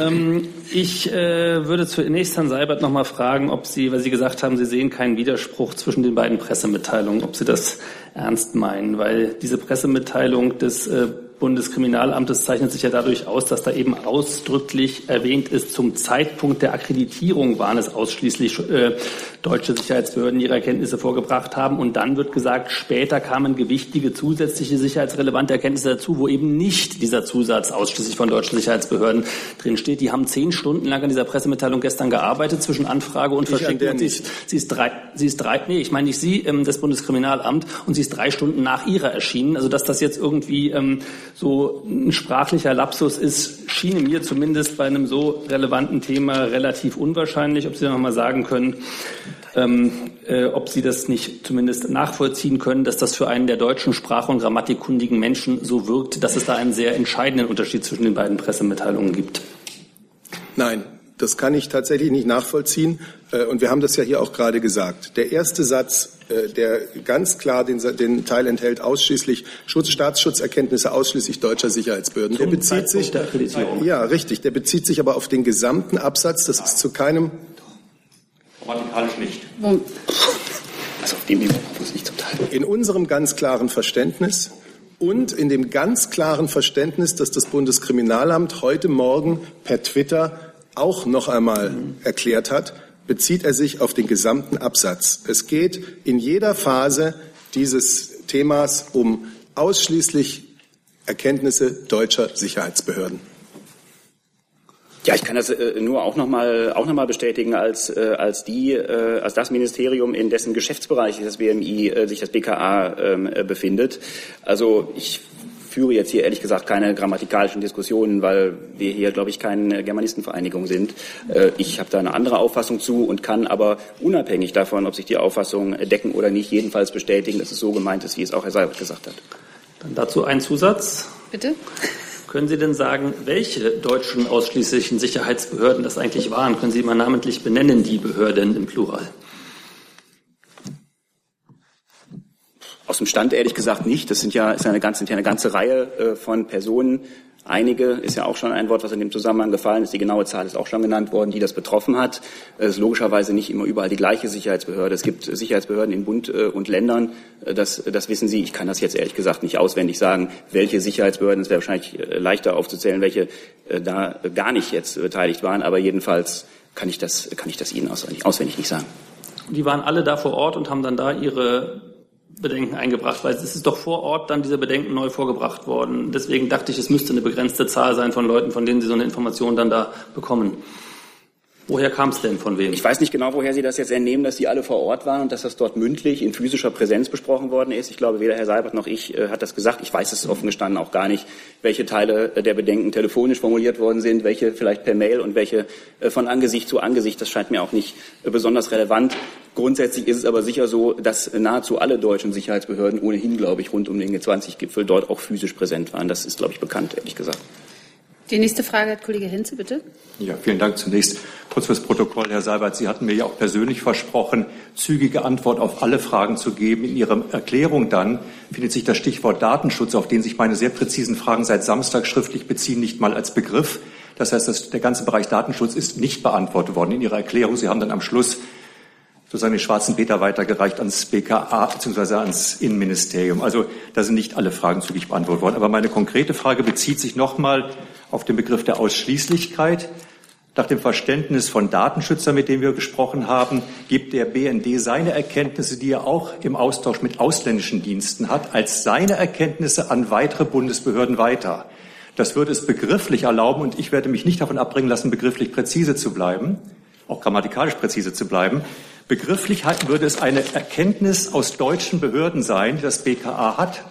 Ähm, ich äh, würde zunächst Herrn Seibert noch mal fragen, ob Sie, weil Sie gesagt haben, Sie sehen keinen Widerspruch zwischen den beiden Pressemitteilungen, ob Sie das ernst meinen, weil diese Pressemitteilung des äh, Bundeskriminalamtes zeichnet sich ja dadurch aus, dass da eben ausdrücklich erwähnt ist, zum Zeitpunkt der Akkreditierung waren es ausschließlich äh, deutsche Sicherheitsbehörden, die ihre Erkenntnisse vorgebracht haben. Und dann wird gesagt, später kamen gewichtige zusätzliche sicherheitsrelevante Erkenntnisse dazu, wo eben nicht dieser Zusatz ausschließlich von deutschen Sicherheitsbehörden drinsteht. Die haben zehn Stunden lang an dieser Pressemitteilung gestern gearbeitet zwischen Anfrage und Verschickung. Sie ist, sie ist drei, sie ist drei, nee, ich meine nicht Sie, ähm, das Bundeskriminalamt, und sie ist drei Stunden nach ihrer erschienen. Also dass das jetzt irgendwie ähm, so ein sprachlicher Lapsus ist, schien mir zumindest bei einem so relevanten Thema relativ unwahrscheinlich. Ob Sie noch mal sagen können, ähm, äh, ob Sie das nicht zumindest nachvollziehen können, dass das für einen der deutschen Sprach- und Grammatikkundigen Menschen so wirkt, dass es da einen sehr entscheidenden Unterschied zwischen den beiden Pressemitteilungen gibt. Nein, das kann ich tatsächlich nicht nachvollziehen. Äh, und wir haben das ja hier auch gerade gesagt. Der erste Satz, äh, der ganz klar den, den Teil enthält, ausschließlich Schutz, Staatsschutzerkenntnisse ausschließlich deutscher Sicherheitsbehörden. Der bezieht sich, ja, richtig. Der bezieht sich aber auf den gesamten Absatz. Das ist zu keinem. Grammatikalisch nicht. Also auf dem Niveau muss nicht zum Teil. In unserem ganz klaren Verständnis und in dem ganz klaren Verständnis, dass das Bundeskriminalamt heute Morgen per Twitter auch noch einmal erklärt hat, bezieht er sich auf den gesamten Absatz. Es geht in jeder Phase dieses Themas um ausschließlich Erkenntnisse deutscher Sicherheitsbehörden. Ja, ich kann das äh, nur auch nochmal auch noch mal bestätigen als, äh, als, die, äh, als das Ministerium, in dessen Geschäftsbereich das BMI sich das BKA ähm, äh, befindet. Also ich führe jetzt hier ehrlich gesagt keine grammatikalischen Diskussionen, weil wir hier, glaube ich, keine Germanistenvereinigung sind. Äh, ich habe da eine andere Auffassung zu und kann aber unabhängig davon, ob sich die Auffassungen decken oder nicht, jedenfalls bestätigen, dass es so gemeint ist, wie es auch Herr Seibert gesagt hat. Dann dazu ein Zusatz. Bitte. Können Sie denn sagen, welche deutschen ausschließlichen Sicherheitsbehörden das eigentlich waren? Können Sie mal namentlich benennen, die Behörden im Plural? Aus dem Stand ehrlich gesagt nicht. Das sind ja, ist ja eine ganze, eine ganze Reihe äh, von Personen. Einige ist ja auch schon ein Wort, was in dem Zusammenhang gefallen ist. Die genaue Zahl ist auch schon genannt worden, die das betroffen hat. Es ist logischerweise nicht immer überall die gleiche Sicherheitsbehörde. Es gibt Sicherheitsbehörden in Bund äh, und Ländern. Äh, das, das wissen Sie. Ich kann das jetzt ehrlich gesagt nicht auswendig sagen, welche Sicherheitsbehörden. Es wäre wahrscheinlich leichter aufzuzählen, welche da gar nicht jetzt beteiligt waren. Aber jedenfalls kann ich das, kann ich das Ihnen auswendig, auswendig nicht sagen. Die waren alle da vor Ort und haben dann da ihre Bedenken eingebracht, weil es ist doch vor Ort dann diese Bedenken neu vorgebracht worden. Deswegen dachte ich, es müsste eine begrenzte Zahl sein von Leuten, von denen Sie so eine Information dann da bekommen. Woher kam es denn von wem? Ich weiß nicht genau, woher Sie das jetzt entnehmen, dass Sie alle vor Ort waren und dass das dort mündlich in physischer Präsenz besprochen worden ist. Ich glaube, weder Herr Seibert noch ich äh, hat das gesagt. Ich weiß es offen gestanden auch gar nicht, welche Teile äh, der Bedenken telefonisch formuliert worden sind, welche vielleicht per Mail und welche äh, von Angesicht zu Angesicht. Das scheint mir auch nicht äh, besonders relevant. Grundsätzlich ist es aber sicher so, dass nahezu alle deutschen Sicherheitsbehörden ohnehin, glaube ich, rund um den G20-Gipfel dort auch physisch präsent waren. Das ist, glaube ich, bekannt, ehrlich gesagt. Die nächste Frage hat Kollege Henze, bitte. Ja, vielen Dank zunächst. Kurz fürs Protokoll, Herr Seibert, Sie hatten mir ja auch persönlich versprochen, zügige Antwort auf alle Fragen zu geben. In Ihrer Erklärung dann findet sich das Stichwort Datenschutz, auf den sich meine sehr präzisen Fragen seit Samstag schriftlich beziehen, nicht mal als Begriff. Das heißt, dass der ganze Bereich Datenschutz ist nicht beantwortet worden in Ihrer Erklärung. Sie haben dann am Schluss sozusagen den schwarzen Peter weitergereicht ans BKA bzw. ans Innenministerium. Also da sind nicht alle Fragen zügig beantwortet worden. Aber meine konkrete Frage bezieht sich nochmal auf den Begriff der Ausschließlichkeit. Nach dem Verständnis von Datenschützern, mit denen wir gesprochen haben, gibt der BND seine Erkenntnisse, die er auch im Austausch mit ausländischen Diensten hat, als seine Erkenntnisse an weitere Bundesbehörden weiter. Das würde es begrifflich erlauben, und ich werde mich nicht davon abbringen lassen, begrifflich präzise zu bleiben, auch grammatikalisch präzise zu bleiben. Begrifflich würde es eine Erkenntnis aus deutschen Behörden sein, die das BKA hat,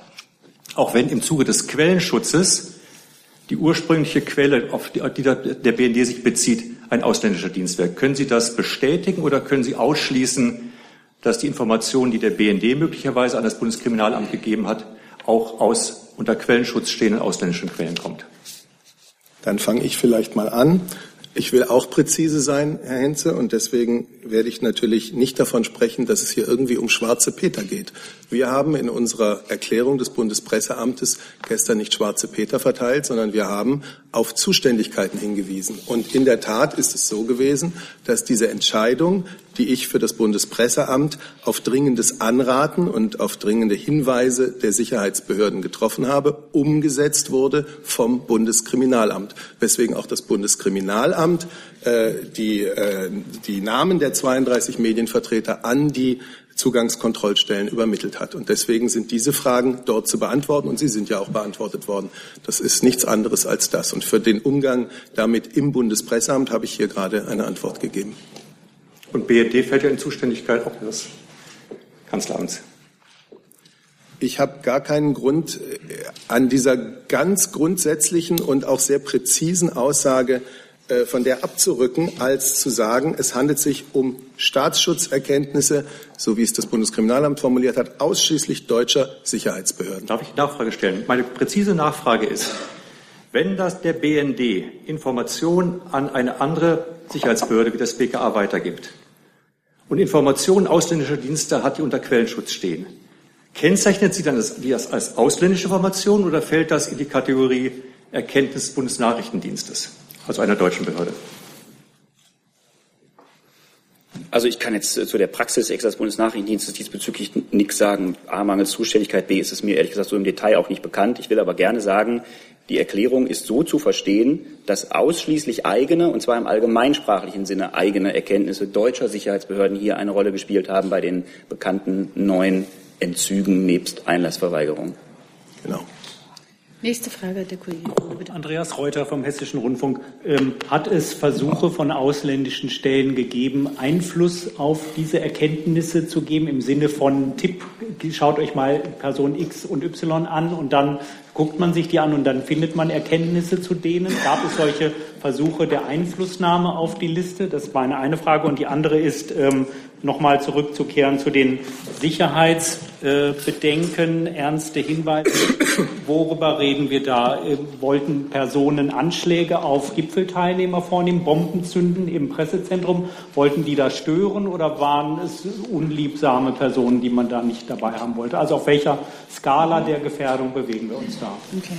auch wenn im Zuge des Quellenschutzes die ursprüngliche Quelle, auf die, der BND sich bezieht, ein ausländischer Dienstwerk. Können Sie das bestätigen oder können Sie ausschließen, dass die Information, die der BND möglicherweise an das Bundeskriminalamt gegeben hat, auch aus unter Quellenschutz stehenden ausländischen Quellen kommt? Dann fange ich vielleicht mal an. Ich will auch präzise sein, Herr Henze, und deswegen werde ich natürlich nicht davon sprechen, dass es hier irgendwie um schwarze Peter geht. Wir haben in unserer Erklärung des Bundespresseamtes gestern nicht schwarze Peter verteilt, sondern wir haben auf Zuständigkeiten hingewiesen. Und in der Tat ist es so gewesen, dass diese Entscheidung, die ich für das Bundespresseamt auf dringendes Anraten und auf dringende Hinweise der Sicherheitsbehörden getroffen habe, umgesetzt wurde vom Bundeskriminalamt, weswegen auch das Bundeskriminalamt äh, die, äh, die Namen der 32 Medienvertreter an die Zugangskontrollstellen übermittelt hat. Und deswegen sind diese Fragen dort zu beantworten und sie sind ja auch beantwortet worden. Das ist nichts anderes als das. Und für den Umgang damit im Bundespresseamt habe ich hier gerade eine Antwort gegeben. Und BRD fällt ja in Zuständigkeit auch des Kanzleramts. Ich habe gar keinen Grund, äh, an dieser ganz grundsätzlichen und auch sehr präzisen Aussage äh, von der abzurücken, als zu sagen, es handelt sich um Staatsschutzerkenntnisse, so wie es das Bundeskriminalamt formuliert hat, ausschließlich deutscher Sicherheitsbehörden. Darf ich eine Nachfrage stellen? Meine präzise Nachfrage ist, wenn das der BND Informationen an eine andere Sicherheitsbehörde wie das BKA weitergibt und Informationen ausländischer Dienste hat, die unter Quellenschutz stehen, kennzeichnet sie dann das, das als ausländische Information oder fällt das in die Kategorie Erkenntnis des Bundesnachrichtendienstes? also einer deutschen Behörde? Also ich kann jetzt äh, zu der Praxis des Bundesnachrichtendienstes diesbezüglich nichts sagen. A, mangels Zuständigkeit, B, ist es mir ehrlich gesagt so im Detail auch nicht bekannt. Ich will aber gerne sagen, die Erklärung ist so zu verstehen, dass ausschließlich eigene, und zwar im allgemeinsprachlichen Sinne eigene Erkenntnisse deutscher Sicherheitsbehörden hier eine Rolle gespielt haben bei den bekannten neuen Entzügen nebst Einlassverweigerung. Genau. Nächste Frage der Kollege. Bitte. Andreas Reuter vom Hessischen Rundfunk. Ähm, hat es Versuche von ausländischen Stellen gegeben, Einfluss auf diese Erkenntnisse zu geben im Sinne von Tipp, schaut euch mal Person X und Y an und dann guckt man sich die an und dann findet man Erkenntnisse zu denen? Gab es solche Versuche der Einflussnahme auf die Liste? Das war eine, eine Frage. Und die andere ist, ähm, nochmal zurückzukehren zu den Sicherheitsbedenken, ernste Hinweise. Worüber reden wir da? Äh, wollten Personen Anschläge auf Gipfelteilnehmer vornehmen, Bomben zünden im Pressezentrum? Wollten die da stören oder waren es unliebsame Personen, die man da nicht dabei haben wollte? Also auf welcher Skala der Gefährdung bewegen wir uns da? Okay.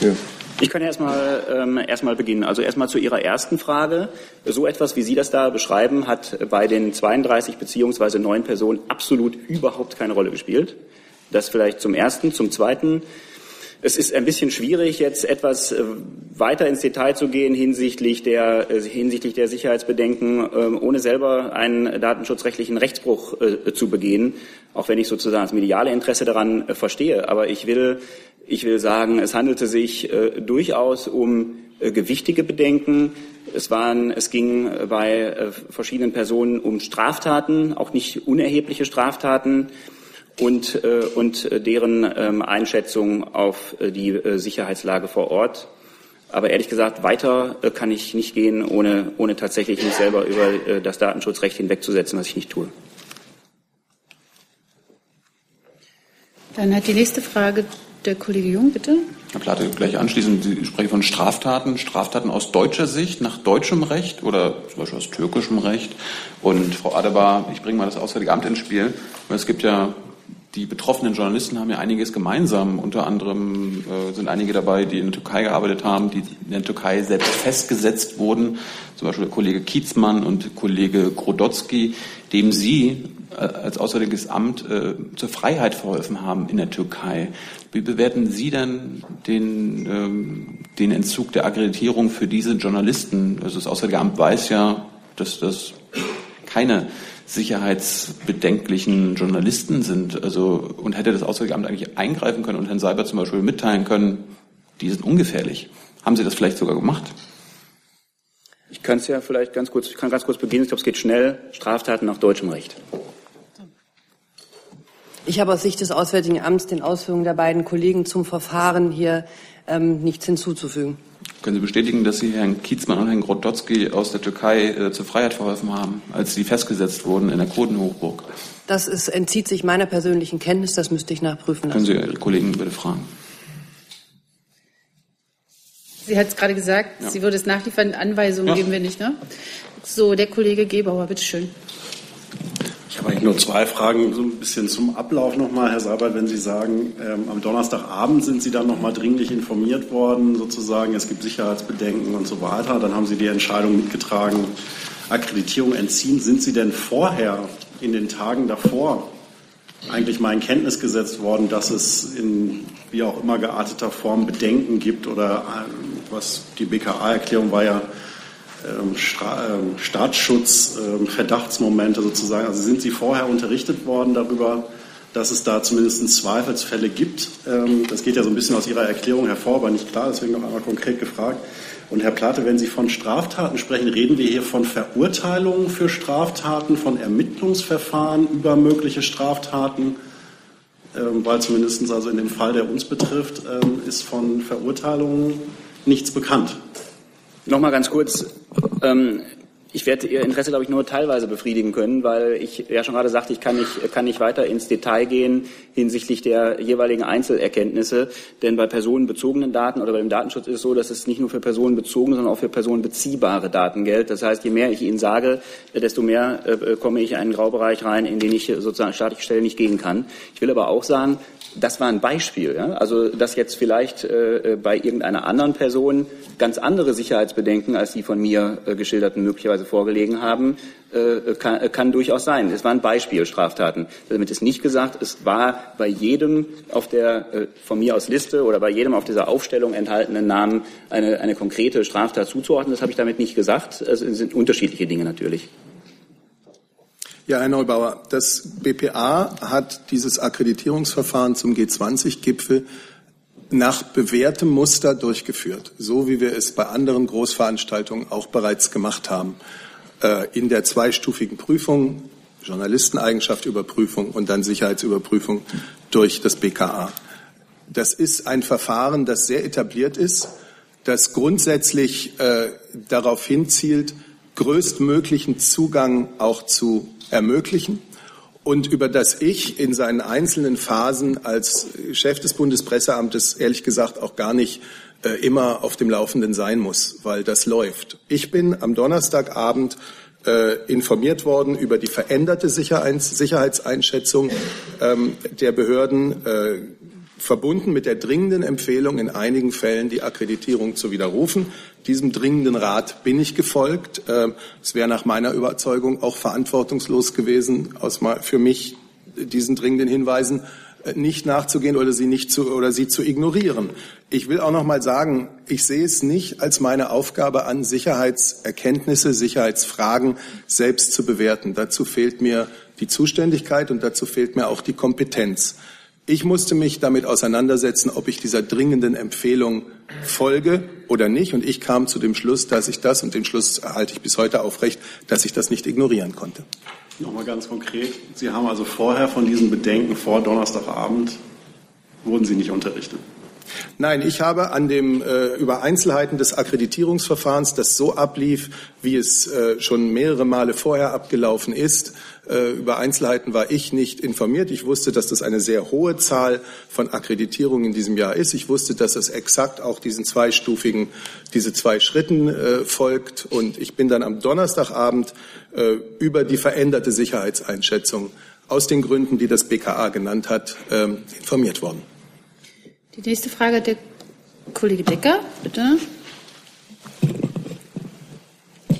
Ja. Ich kann erstmal ähm, erstmal beginnen. Also erstmal zu Ihrer ersten Frage. So etwas, wie Sie das da beschreiben, hat bei den 32 beziehungsweise neun Personen absolut überhaupt keine Rolle gespielt. Das vielleicht zum ersten. Zum zweiten. Es ist ein bisschen schwierig, jetzt etwas äh, weiter ins Detail zu gehen hinsichtlich der, äh, hinsichtlich der Sicherheitsbedenken, äh, ohne selber einen datenschutzrechtlichen Rechtsbruch zu begehen, auch wenn ich sozusagen das mediale Interesse daran verstehe. Aber ich will ich will sagen, es handelte sich äh, durchaus um gewichtige Bedenken. Es, waren, es ging bei verschiedenen Personen um Straftaten, auch nicht unerhebliche Straftaten und, und deren ähm, Einschätzung auf die Sicherheitslage vor Ort. Aber ehrlich gesagt, weiter kann ich nicht gehen, ohne, ohne tatsächlich mich selber über das Datenschutzrecht hinwegzusetzen, was ich nicht tue. Dann hat die nächste Frage der Kollege Jung, bitte. Herr Plate, gleich anschließend, Sie sprechen von Straftaten, Straftaten aus deutscher Sicht, nach deutschem Recht oder zum Beispiel aus türkischem Recht. Und Frau Adebar, ich bringe mal das Auswärtige Amt ins Spiel, weil es gibt ja die betroffenen Journalisten haben ja einiges gemeinsam. Unter anderem äh, sind einige dabei, die in der Türkei gearbeitet haben, die in der Türkei selbst festgesetzt wurden. Zum Beispiel der Kollege Kiezmann und Kollege Grodotzky, dem Sie äh, als Auswärtiges Amt äh, zur Freiheit verholfen haben in der Türkei. Wie bewerten Sie denn den, ähm, den Entzug der Akkreditierung für diese Journalisten? Also das Auswärtige Amt weiß ja, dass das keine sicherheitsbedenklichen Journalisten sind. Also, und hätte das Auswärtige Amt eigentlich eingreifen können und Herrn Seibert zum Beispiel mitteilen können, die sind ungefährlich. Haben Sie das vielleicht sogar gemacht? Ich kann es ja vielleicht ganz kurz, ich kann ganz kurz beginnen. Ich glaube, es geht schnell. Straftaten nach deutschem Recht. Ich habe aus Sicht des Auswärtigen Amts den Ausführungen der beiden Kollegen zum Verfahren hier ähm, nichts hinzuzufügen. Können Sie bestätigen, dass Sie Herrn Kiezmann und Herrn Grodotzky aus der Türkei äh, zur Freiheit verholfen haben, als sie festgesetzt wurden in der Kurdenhochburg? Das ist, entzieht sich meiner persönlichen Kenntnis, das müsste ich nachprüfen lassen. Können Sie Ihre Kollegen bitte fragen? Sie hat es gerade gesagt, ja. sie würde es nachliefern, Anweisungen ja. geben wir nicht, ne? So, der Kollege Gebauer, bitteschön. Ich habe eigentlich nur zwei Fragen, so ein bisschen zum Ablauf nochmal, Herr Seibert, wenn Sie sagen, ähm, am Donnerstagabend sind Sie dann nochmal dringlich informiert worden, sozusagen, es gibt Sicherheitsbedenken und so weiter. Dann haben Sie die Entscheidung mitgetragen, Akkreditierung entziehen. Sind Sie denn vorher, in den Tagen davor, eigentlich mal in Kenntnis gesetzt worden, dass es in wie auch immer gearteter Form Bedenken gibt oder äh, was die BKA-Erklärung war ja ähm, ähm, Staatsschutz, ähm, sozusagen. Also sind Sie vorher unterrichtet worden darüber, dass es da zumindest Zweifelsfälle gibt? Das geht ja so ein bisschen aus Ihrer Erklärung hervor, aber nicht klar, deswegen noch einmal konkret gefragt. Und Herr Plate, wenn Sie von Straftaten sprechen, reden wir hier von Verurteilungen für Straftaten, von Ermittlungsverfahren über mögliche Straftaten, weil zumindest also in dem Fall, der uns betrifft, ist von Verurteilungen nichts bekannt. Nochmal ganz kurz. Ähm, ich werde Ihr Interesse, glaube ich, nur teilweise befriedigen können, weil ich ja schon gerade sagte, ich kann nicht, kann nicht weiter ins Detail gehen hinsichtlich der jeweiligen Einzelerkenntnisse. Denn bei personenbezogenen Daten oder beim Datenschutz ist es so, dass es nicht nur für personenbezogene, sondern auch für personenbeziehbare Daten gilt. Das heißt, je mehr ich Ihnen sage, desto mehr äh, komme ich in einen Graubereich rein, in den ich sozusagen staatliche Stelle nicht gehen kann. Ich will aber auch sagen, das war ein Beispiel. Ja? Also, dass jetzt vielleicht äh, bei irgendeiner anderen Person ganz andere Sicherheitsbedenken als die von mir äh, geschilderten möglicherweise vorgelegen haben, äh, kann, äh, kann, durchaus sein. Es war ein Beispiel Straftaten. Damit ist nicht gesagt, es war bei jedem auf der äh, von mir aus Liste oder bei jedem auf dieser Aufstellung enthaltenen Namen eine, eine konkrete Straftat zuzuordnen. Das habe ich damit nicht gesagt. Es sind unterschiedliche Dinge natürlich. Ja, Herr Neubauer, das BPA hat dieses Akkreditierungsverfahren zum G20-Gipfel nach bewährtem Muster durchgeführt, so wie wir es bei anderen Großveranstaltungen auch bereits gemacht haben. Äh, in der zweistufigen Prüfung, Journalisteneigenschaft Überprüfung und dann Sicherheitsüberprüfung durch das BKA. Das ist ein Verfahren, das sehr etabliert ist, das grundsätzlich äh, darauf hinzielt, größtmöglichen Zugang auch zu ermöglichen und über das ich in seinen einzelnen Phasen als Chef des Bundespresseamtes ehrlich gesagt auch gar nicht äh, immer auf dem Laufenden sein muss, weil das läuft. Ich bin am Donnerstagabend äh, informiert worden über die veränderte Sicherheits Sicherheitseinschätzung ähm, der Behörden. Äh, verbunden mit der dringenden Empfehlung, in einigen Fällen die Akkreditierung zu widerrufen. Diesem dringenden Rat bin ich gefolgt. Ähm, es wäre nach meiner Überzeugung auch verantwortungslos gewesen, für mich diesen dringenden Hinweisen äh, nicht nachzugehen oder sie nicht zu oder sie zu ignorieren. Ich will auch noch mal sagen, ich sehe es nicht als meine Aufgabe an, Sicherheitserkenntnisse, Sicherheitsfragen selbst zu bewerten. Dazu fehlt mir die Zuständigkeit und dazu fehlt mir auch die Kompetenz. Ich musste mich damit auseinandersetzen, ob ich dieser dringenden Empfehlung folge oder nicht. Und ich kam zu dem Schluss, dass ich das, und den Schluss erhalte ich bis heute aufrecht, dass ich das nicht ignorieren konnte. Nochmal ganz konkret. Sie haben also vorher von diesen Bedenken vor Donnerstagabend, wurden Sie nicht unterrichtet? Nein, ich habe an dem äh, über Einzelheiten des Akkreditierungsverfahrens, das so ablief, wie es äh, schon mehrere Male vorher abgelaufen ist. Äh, über Einzelheiten war ich nicht informiert. Ich wusste, dass das eine sehr hohe Zahl von Akkreditierungen in diesem Jahr ist. Ich wusste, dass es exakt auch diesen zweistufigen, diese zwei Schritten äh, folgt. Und ich bin dann am Donnerstagabend äh, über die veränderte Sicherheitseinschätzung aus den Gründen, die das BKA genannt hat, ähm, informiert worden. Die nächste Frage der Kollege Decker, bitte.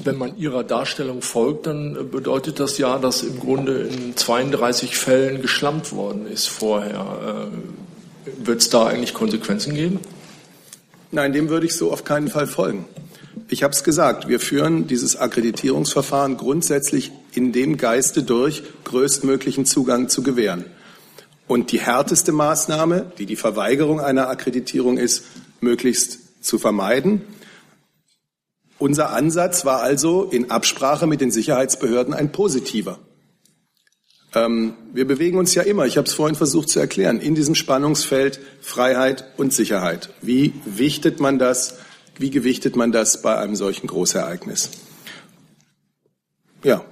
Wenn man Ihrer Darstellung folgt, dann bedeutet das ja, dass im Grunde in 32 Fällen geschlampt worden ist vorher. Äh, Wird es da eigentlich Konsequenzen geben? Nein, dem würde ich so auf keinen Fall folgen. Ich habe es gesagt, wir führen dieses Akkreditierungsverfahren grundsätzlich in dem Geiste durch, größtmöglichen Zugang zu gewähren. Und die härteste Maßnahme, die die Verweigerung einer Akkreditierung ist, möglichst zu vermeiden. Unser Ansatz war also in Absprache mit den Sicherheitsbehörden ein positiver. Ähm, wir bewegen uns ja immer, ich habe es vorhin versucht zu erklären, in diesem Spannungsfeld Freiheit und Sicherheit. Wie wichtet man das? Wie gewichtet man das bei einem solchen Großereignis? Ja,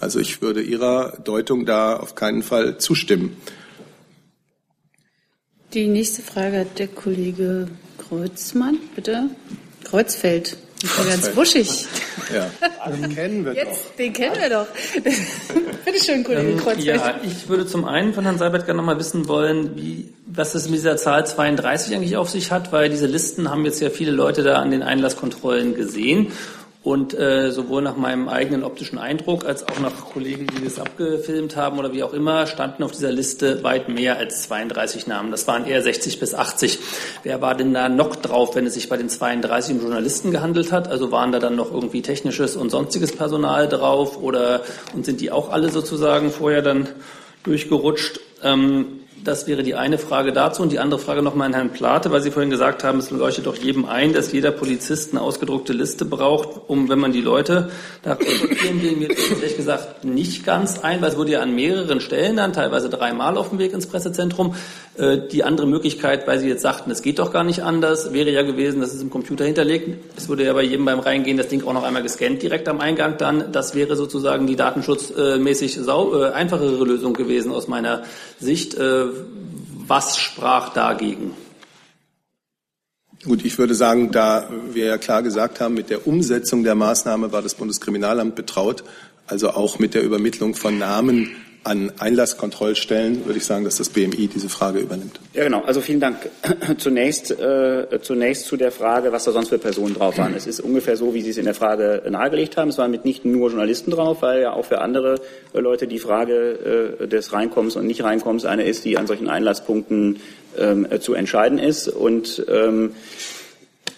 also ich würde Ihrer Deutung da auf keinen Fall zustimmen. Die nächste Frage hat der Kollege Kreuzmann, bitte. Kreuzfeld. Ganz buschig. *laughs* Ja, *laughs* den kennen wir Jetzt, doch. Den kennen wir doch. *laughs* Bitte schön, Kollege ähm, Kreuzfeld. Ja, ich würde zum einen von Herrn Seibert gerne noch mal wissen wollen, wie, was es mit dieser Zahl 32 eigentlich auf sich hat, weil diese Listen haben jetzt ja viele Leute da an den Einlasskontrollen gesehen. Und äh, sowohl nach meinem eigenen optischen Eindruck als auch nach Kollegen, die das abgefilmt haben oder wie auch immer, standen auf dieser Liste weit mehr als 32 Namen. Das waren eher 60 bis 80. Wer war denn da noch drauf, wenn es sich bei den 32 um Journalisten gehandelt hat? Also waren da dann noch irgendwie technisches und sonstiges Personal drauf oder und sind die auch alle sozusagen vorher dann durchgerutscht? Ähm, das wäre die eine Frage dazu. Und die andere Frage nochmal an Herrn Plate, weil Sie vorhin gesagt haben, es leuchtet doch jedem ein, dass jeder Polizist eine ausgedruckte Liste braucht, um, wenn man die Leute da konfrontieren will. Mir ehrlich gesagt nicht ganz ein, weil es wurde ja an mehreren Stellen dann, teilweise dreimal auf dem Weg ins Pressezentrum. Äh, die andere Möglichkeit, weil Sie jetzt sagten, es geht doch gar nicht anders, wäre ja gewesen, dass es im Computer hinterlegt. Es wurde ja bei jedem beim Reingehen das Ding auch noch einmal gescannt direkt am Eingang dann. Das wäre sozusagen die datenschutzmäßig äh, einfachere Lösung gewesen aus meiner Sicht. Was sprach dagegen? Gut, ich würde sagen, da wir ja klar gesagt haben, mit der Umsetzung der Maßnahme war das Bundeskriminalamt betraut, also auch mit der Übermittlung von Namen an Einlasskontrollstellen würde ich sagen, dass das BMI diese Frage übernimmt. Ja, genau. Also vielen Dank. *clears throat* Zunächst, äh, zunächst zu der Frage, was da sonst für Personen drauf waren. Es ist ungefähr so, wie Sie es in der Frage nahegelegt haben. Es waren mit nicht nur Journalisten drauf, weil ja auch für andere äh, Leute die Frage äh, des Reinkommens und Nicht-Reinkommens eine ist, die an solchen Einlasspunkten ähm, zu entscheiden ist. Und ähm,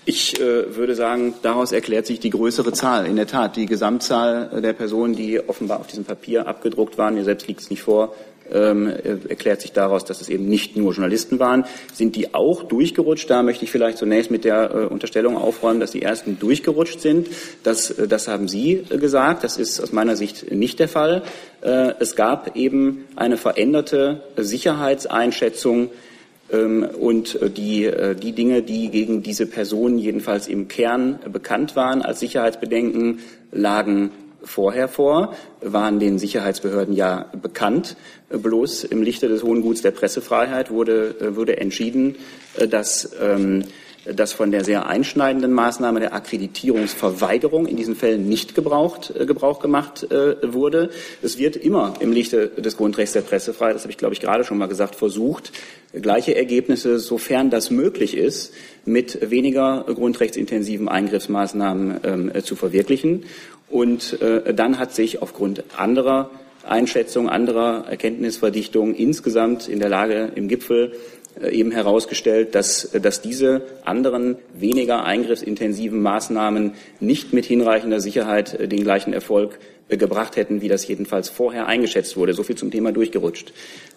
ich äh, würde sagen, daraus erklärt sich die größere Zahl. In der Tat, die Gesamtzahl der Personen, die offenbar auf diesem Papier abgedruckt waren, mir selbst liegt es nicht vor, ähm, äh, erklärt sich daraus, dass es eben nicht nur Journalisten waren. Sind die auch durchgerutscht? Da möchte ich vielleicht zunächst mit der äh, Unterstellung aufräumen, dass die ersten durchgerutscht sind. Das, äh, das haben Sie äh, gesagt. Das ist aus meiner Sicht nicht der Fall. Äh, es gab eben eine veränderte Sicherheitseinschätzung und äh, die, äh, die Dinge, die gegen diese Personen jedenfalls im Kern bekannt waren als Sicherheitsbedenken, lagen vorher vor, waren den Sicherheitsbehörden ja bekannt. Bloß im Lichte des Hohen Guts der Pressefreiheit wurde, äh, wurde entschieden, dass ähm, dass von der sehr einschneidenden Maßnahme der Akkreditierungsverweigerung in diesen Fällen nicht gebraucht, äh, Gebrauch gemacht äh, wurde. Es wird immer im Lichte des Grundrechts der Pressefreiheit, das habe ich glaube ich gerade schon mal gesagt, versucht, gleiche Ergebnisse, sofern das möglich ist, mit weniger grundrechtsintensiven Eingriffsmaßnahmen ähm, äh, zu verwirklichen. Und dann hat sich aufgrund anderer Einschätzung, anderer Erkenntnisverdichtung insgesamt in der Lage im Gipfel eben herausgestellt, dass, dass diese anderen weniger eingriffsintensiven Maßnahmen nicht mit hinreichender Sicherheit äh, den gleichen Erfolg äh, gebracht hätten, wie das jedenfalls vorher eingeschätzt wurde. So viel zum Thema durchgerutscht.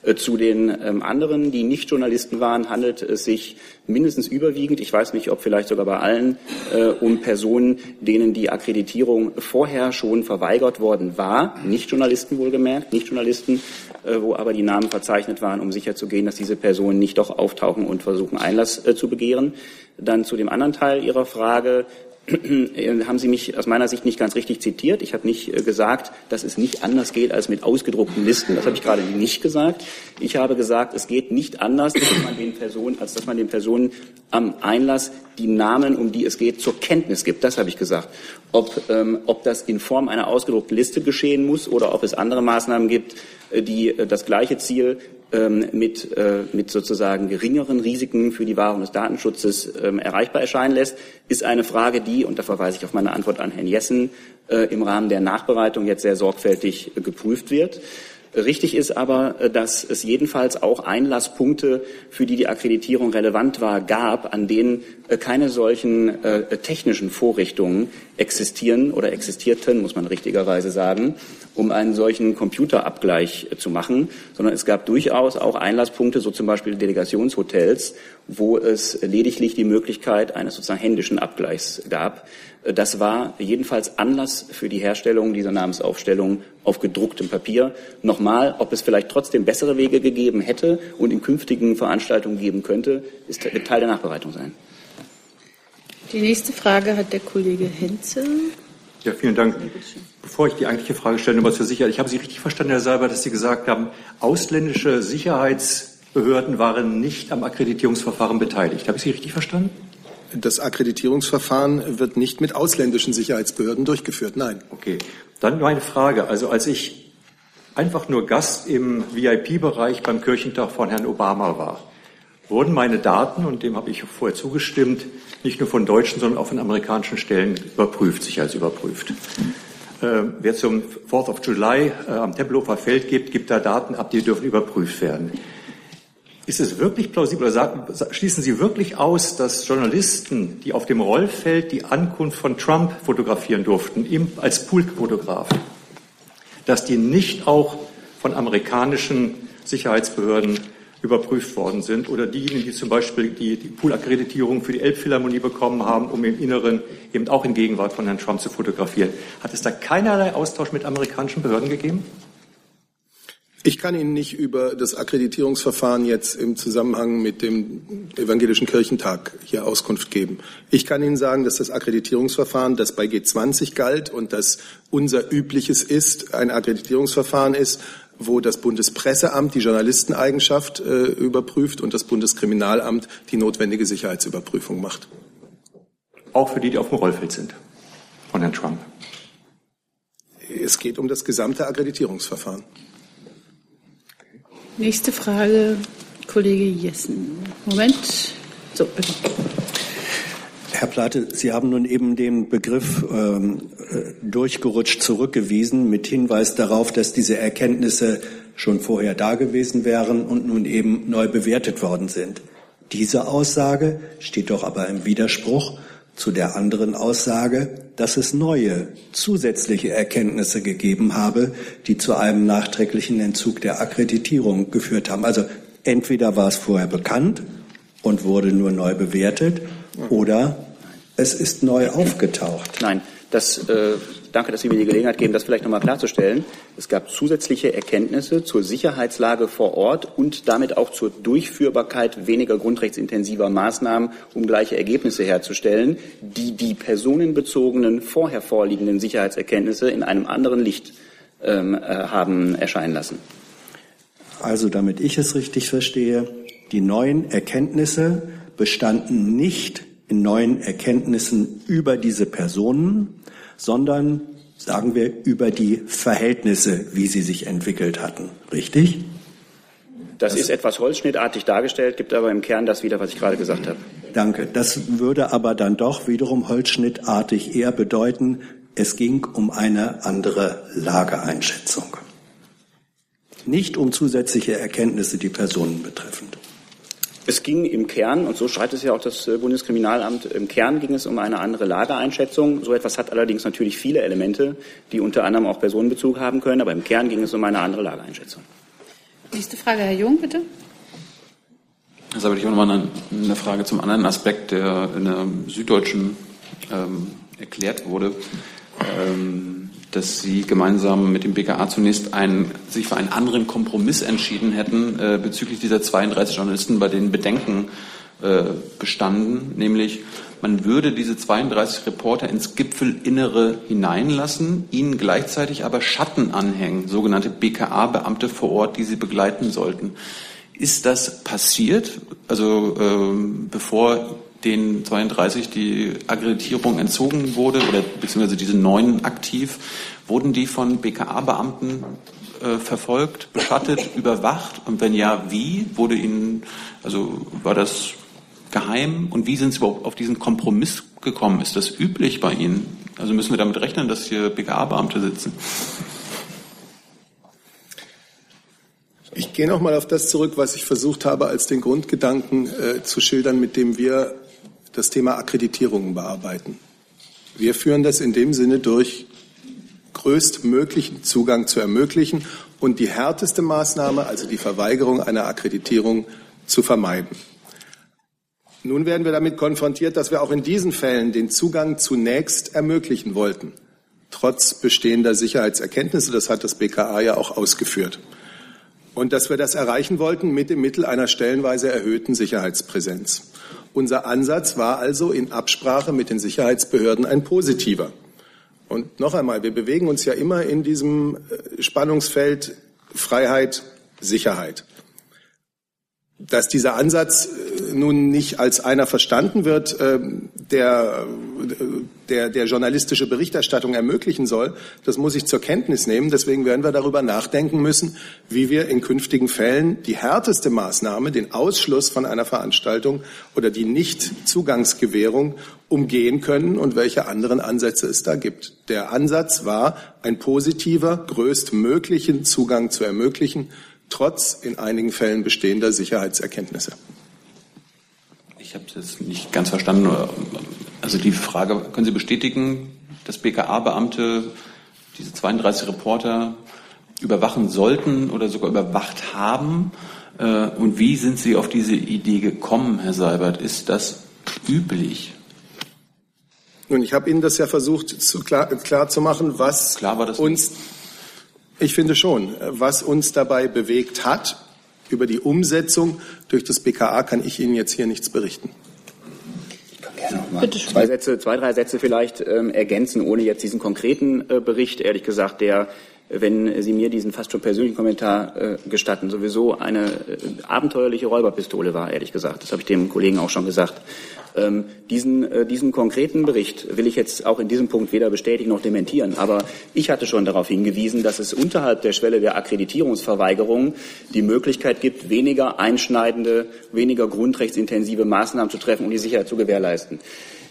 Äh, zu den ähm, anderen, die nicht Journalisten waren, handelt es sich mindestens überwiegend, ich weiß nicht, ob vielleicht sogar bei allen, äh, um Personen, denen die Akkreditierung vorher schon verweigert worden war, nicht Journalisten wohlgemerkt, nicht Journalisten, äh, wo aber die Namen verzeichnet waren, um sicherzugehen, dass diese Personen nicht doch auftauchen und versuchen, Einlass zu begehren. Dann zu dem anderen Teil Ihrer Frage, *clears throat* haben Sie mich aus meiner Sicht nicht ganz richtig zitiert. Ich habe nicht äh, gesagt, dass es nicht anders geht als mit ausgedruckten Listen. Das habe ich gerade nicht gesagt. Ich habe gesagt, es geht nicht anders, dass man den Personen, als dass man den Personen am Einlass die Namen, um die es geht, zur Kenntnis gibt. Das habe ich gesagt. Ob, ähm, ob das in Form einer ausgedruckten Liste geschehen muss oder ob es andere Maßnahmen gibt, äh, die äh, das gleiche Ziel mit, äh, mit sozusagen geringeren Risiken für die Wahrung des Datenschutzes ähm, erreichbar erscheinen lässt, ist eine Frage, die, und da verweise ich auf meine Antwort an Herrn Jessen, äh, im Rahmen der Nachbereitung jetzt sehr sorgfältig geprüft wird. Richtig ist aber, äh, dass es jedenfalls auch Einlasspunkte, für die die Akkreditierung relevant war, gab, an denen äh, keine solchen äh, technischen Vorrichtungen existieren oder existierten, muss man richtigerweise sagen, um einen solchen Computerabgleich zu machen, sondern es gab durchaus auch Einlasspunkte, so zum Beispiel Delegationshotels, wo es lediglich die Möglichkeit eines sozusagen händischen Abgleichs gab. Das war jedenfalls Anlass für die Herstellung dieser Namensaufstellung auf gedrucktem Papier. Nochmal, ob es vielleicht trotzdem bessere Wege gegeben hätte und in künftigen Veranstaltungen geben könnte, ist Teil der Nachbereitung sein. Die nächste Frage hat der Kollege Henze. Ja, vielen Dank. Bevor ich die eigentliche Frage stelle, nur was für Sicherheit. Ich habe Sie richtig verstanden, Herr Seiber, dass Sie gesagt haben, ausländische Sicherheitsbehörden waren nicht am Akkreditierungsverfahren beteiligt. Habe ich Sie richtig verstanden? Das Akkreditierungsverfahren wird nicht mit ausländischen Sicherheitsbehörden durchgeführt. Nein. Okay. Dann meine Frage. Also als ich einfach nur Gast im VIP-Bereich beim Kirchentag von Herrn Obama war, wurden meine Daten, und dem habe ich vorher zugestimmt, nicht nur von deutschen, sondern auch von amerikanischen Stellen überprüft, sicherheitsüberprüft. Äh, wer zum 4th of July äh, am Tempelhofer Feld gibt, gibt da Daten ab, die dürfen überprüft werden. Ist es wirklich plausibel oder schließen Sie wirklich aus, dass Journalisten, die auf dem Rollfeld die Ankunft von Trump fotografieren durften, ihm als Poolfotograf, dass die nicht auch von amerikanischen Sicherheitsbehörden überprüft worden sind oder diejenigen, die zum Beispiel die, die Pool-Akkreditierung für die Elbphilharmonie bekommen haben, um im Inneren eben auch in Gegenwart von Herrn Trump zu fotografieren. Hat es da keinerlei Austausch mit amerikanischen Behörden gegeben? Ich kann Ihnen nicht über das Akkreditierungsverfahren jetzt im Zusammenhang mit dem Evangelischen Kirchentag hier Auskunft geben. Ich kann Ihnen sagen, dass das Akkreditierungsverfahren, das bei G20 galt und das unser übliches ist, ein Akkreditierungsverfahren ist, wo das Bundespresseamt die Journalisteneigenschaft äh, überprüft und das Bundeskriminalamt die notwendige Sicherheitsüberprüfung macht. Auch für die, die auf dem Rollfeld sind von Herrn Trump. Es geht um das gesamte Akkreditierungsverfahren. Nächste Frage, Kollege Jessen. Moment. So, bitte. Herr Plate, Sie haben nun eben den Begriff ähm, äh, durchgerutscht zurückgewiesen mit Hinweis darauf, dass diese Erkenntnisse schon vorher da gewesen wären und nun eben neu bewertet worden sind. Diese Aussage steht doch aber im Widerspruch zu der anderen Aussage, dass es neue zusätzliche Erkenntnisse gegeben habe, die zu einem nachträglichen Entzug der Akkreditierung geführt haben. Also entweder war es vorher bekannt und wurde nur neu bewertet oder es ist neu aufgetaucht. Nein, das äh, Danke, dass Sie mir die Gelegenheit geben, das vielleicht nochmal klarzustellen. Es gab zusätzliche Erkenntnisse zur Sicherheitslage vor Ort und damit auch zur Durchführbarkeit weniger grundrechtsintensiver Maßnahmen, um gleiche Ergebnisse herzustellen, die die personenbezogenen vorher vorliegenden Sicherheitserkenntnisse in einem anderen Licht ähm, äh, haben erscheinen lassen. Also, damit ich es richtig verstehe, die neuen Erkenntnisse bestanden nicht in neuen Erkenntnissen über diese Personen, sondern sagen wir über die Verhältnisse, wie sie sich entwickelt hatten. Richtig? Das, das ist etwas holzschnittartig dargestellt, gibt aber im Kern das wieder, was ich gerade gesagt habe. Danke. Das würde aber dann doch wiederum holzschnittartig eher bedeuten, es ging um eine andere Lageeinschätzung. Nicht um zusätzliche Erkenntnisse, die Personen betreffend. Es ging im Kern, und so schreibt es ja auch das äh, Bundeskriminalamt, im Kern ging es um eine andere Lageeinschätzung. So etwas hat allerdings natürlich viele Elemente, die unter anderem auch Personenbezug haben können, aber im Kern ging es um eine andere Lageeinschätzung. Nächste Frage, Herr Jung, bitte. Also habe ich auch noch mal eine, eine, Frage zum anderen Aspekt, der in der Süddeutschen ähm, erklärt wurde. Ähm, dass Sie gemeinsam mit dem BKA zunächst einen, sich für einen anderen Kompromiss entschieden hätten äh, bezüglich dieser 32 Journalisten, bei denen Bedenken äh, bestanden, nämlich man würde diese 32 Reporter ins Gipfelinnere hineinlassen, ihnen gleichzeitig aber Schatten anhängen, sogenannte BKA-Beamte vor Ort, die sie begleiten sollten. Ist das passiert? Also ähm, bevor den 32 die Akkreditierung entzogen wurde oder beziehungsweise diese neun aktiv, wurden die von BKA-Beamten äh, verfolgt, beschattet, *laughs* überwacht? Und wenn ja, wie? Wurde ihnen, also war das geheim? Und wie sind Sie überhaupt auf diesen Kompromiss gekommen? Ist das üblich bei Ihnen? Also müssen wir damit rechnen, dass hier BKA-Beamte sitzen? Ich gehe noch mal auf das zurück, was ich versucht habe, als den Grundgedanken äh, zu schildern, mit dem wir das Thema Akkreditierungen bearbeiten. Wir führen das in dem Sinne durch, größtmöglichen Zugang zu ermöglichen und die härteste Maßnahme, also die Verweigerung einer Akkreditierung, zu vermeiden. Nun werden wir damit konfrontiert, dass wir auch in diesen Fällen den Zugang zunächst ermöglichen wollten, trotz bestehender Sicherheitserkenntnisse. Das hat das BKA ja auch ausgeführt. Und dass wir das erreichen wollten mit dem Mittel einer stellenweise erhöhten Sicherheitspräsenz. Unser Ansatz war also in Absprache mit den Sicherheitsbehörden ein positiver. Und noch einmal, wir bewegen uns ja immer in diesem äh, Spannungsfeld Freiheit, Sicherheit. Dass dieser Ansatz äh, nun nicht als einer verstanden wird, ähm, der, der, der journalistische Berichterstattung ermöglichen soll, das muss ich zur Kenntnis nehmen. Deswegen werden wir darüber nachdenken müssen, wie wir in künftigen Fällen die härteste Maßnahme, den Ausschluss von einer Veranstaltung oder die Nichtzugangsgewährung umgehen können und welche anderen Ansätze es da gibt. Der Ansatz war, ein positiver, größtmöglichen Zugang zu ermöglichen trotz in einigen Fällen bestehender Sicherheitserkenntnisse. Ich habe es nicht ganz verstanden. Also die Frage, können Sie bestätigen, dass BKA-Beamte diese 32 Reporter überwachen sollten oder sogar überwacht haben? Äh, und wie sind Sie auf diese Idee gekommen, Herr Seibert? Ist das üblich? Nun, ich habe Ihnen das ja versucht zu klar, klar zu machen, was uns. Ich finde schon. Was uns dabei bewegt hat, über die Umsetzung durch das BKA kann ich Ihnen jetzt hier nichts berichten. Bitte zwei Sätze, zwei, drei Sätze vielleicht ähm, ergänzen, ohne jetzt diesen konkreten äh, Bericht, ehrlich gesagt, der wenn Sie mir diesen fast schon persönlichen Kommentar äh, gestatten, sowieso eine äh, abenteuerliche Räuberpistole war, ehrlich gesagt. Das habe ich dem Kollegen auch schon gesagt. Ähm, diesen, äh, diesen konkreten Bericht will ich jetzt auch in diesem Punkt weder bestätigen noch dementieren. Aber ich hatte schon darauf hingewiesen, dass es unterhalb der Schwelle der Akkreditierungsverweigerung die Möglichkeit gibt, weniger einschneidende, weniger grundrechtsintensive Maßnahmen zu treffen, um die Sicherheit zu gewährleisten.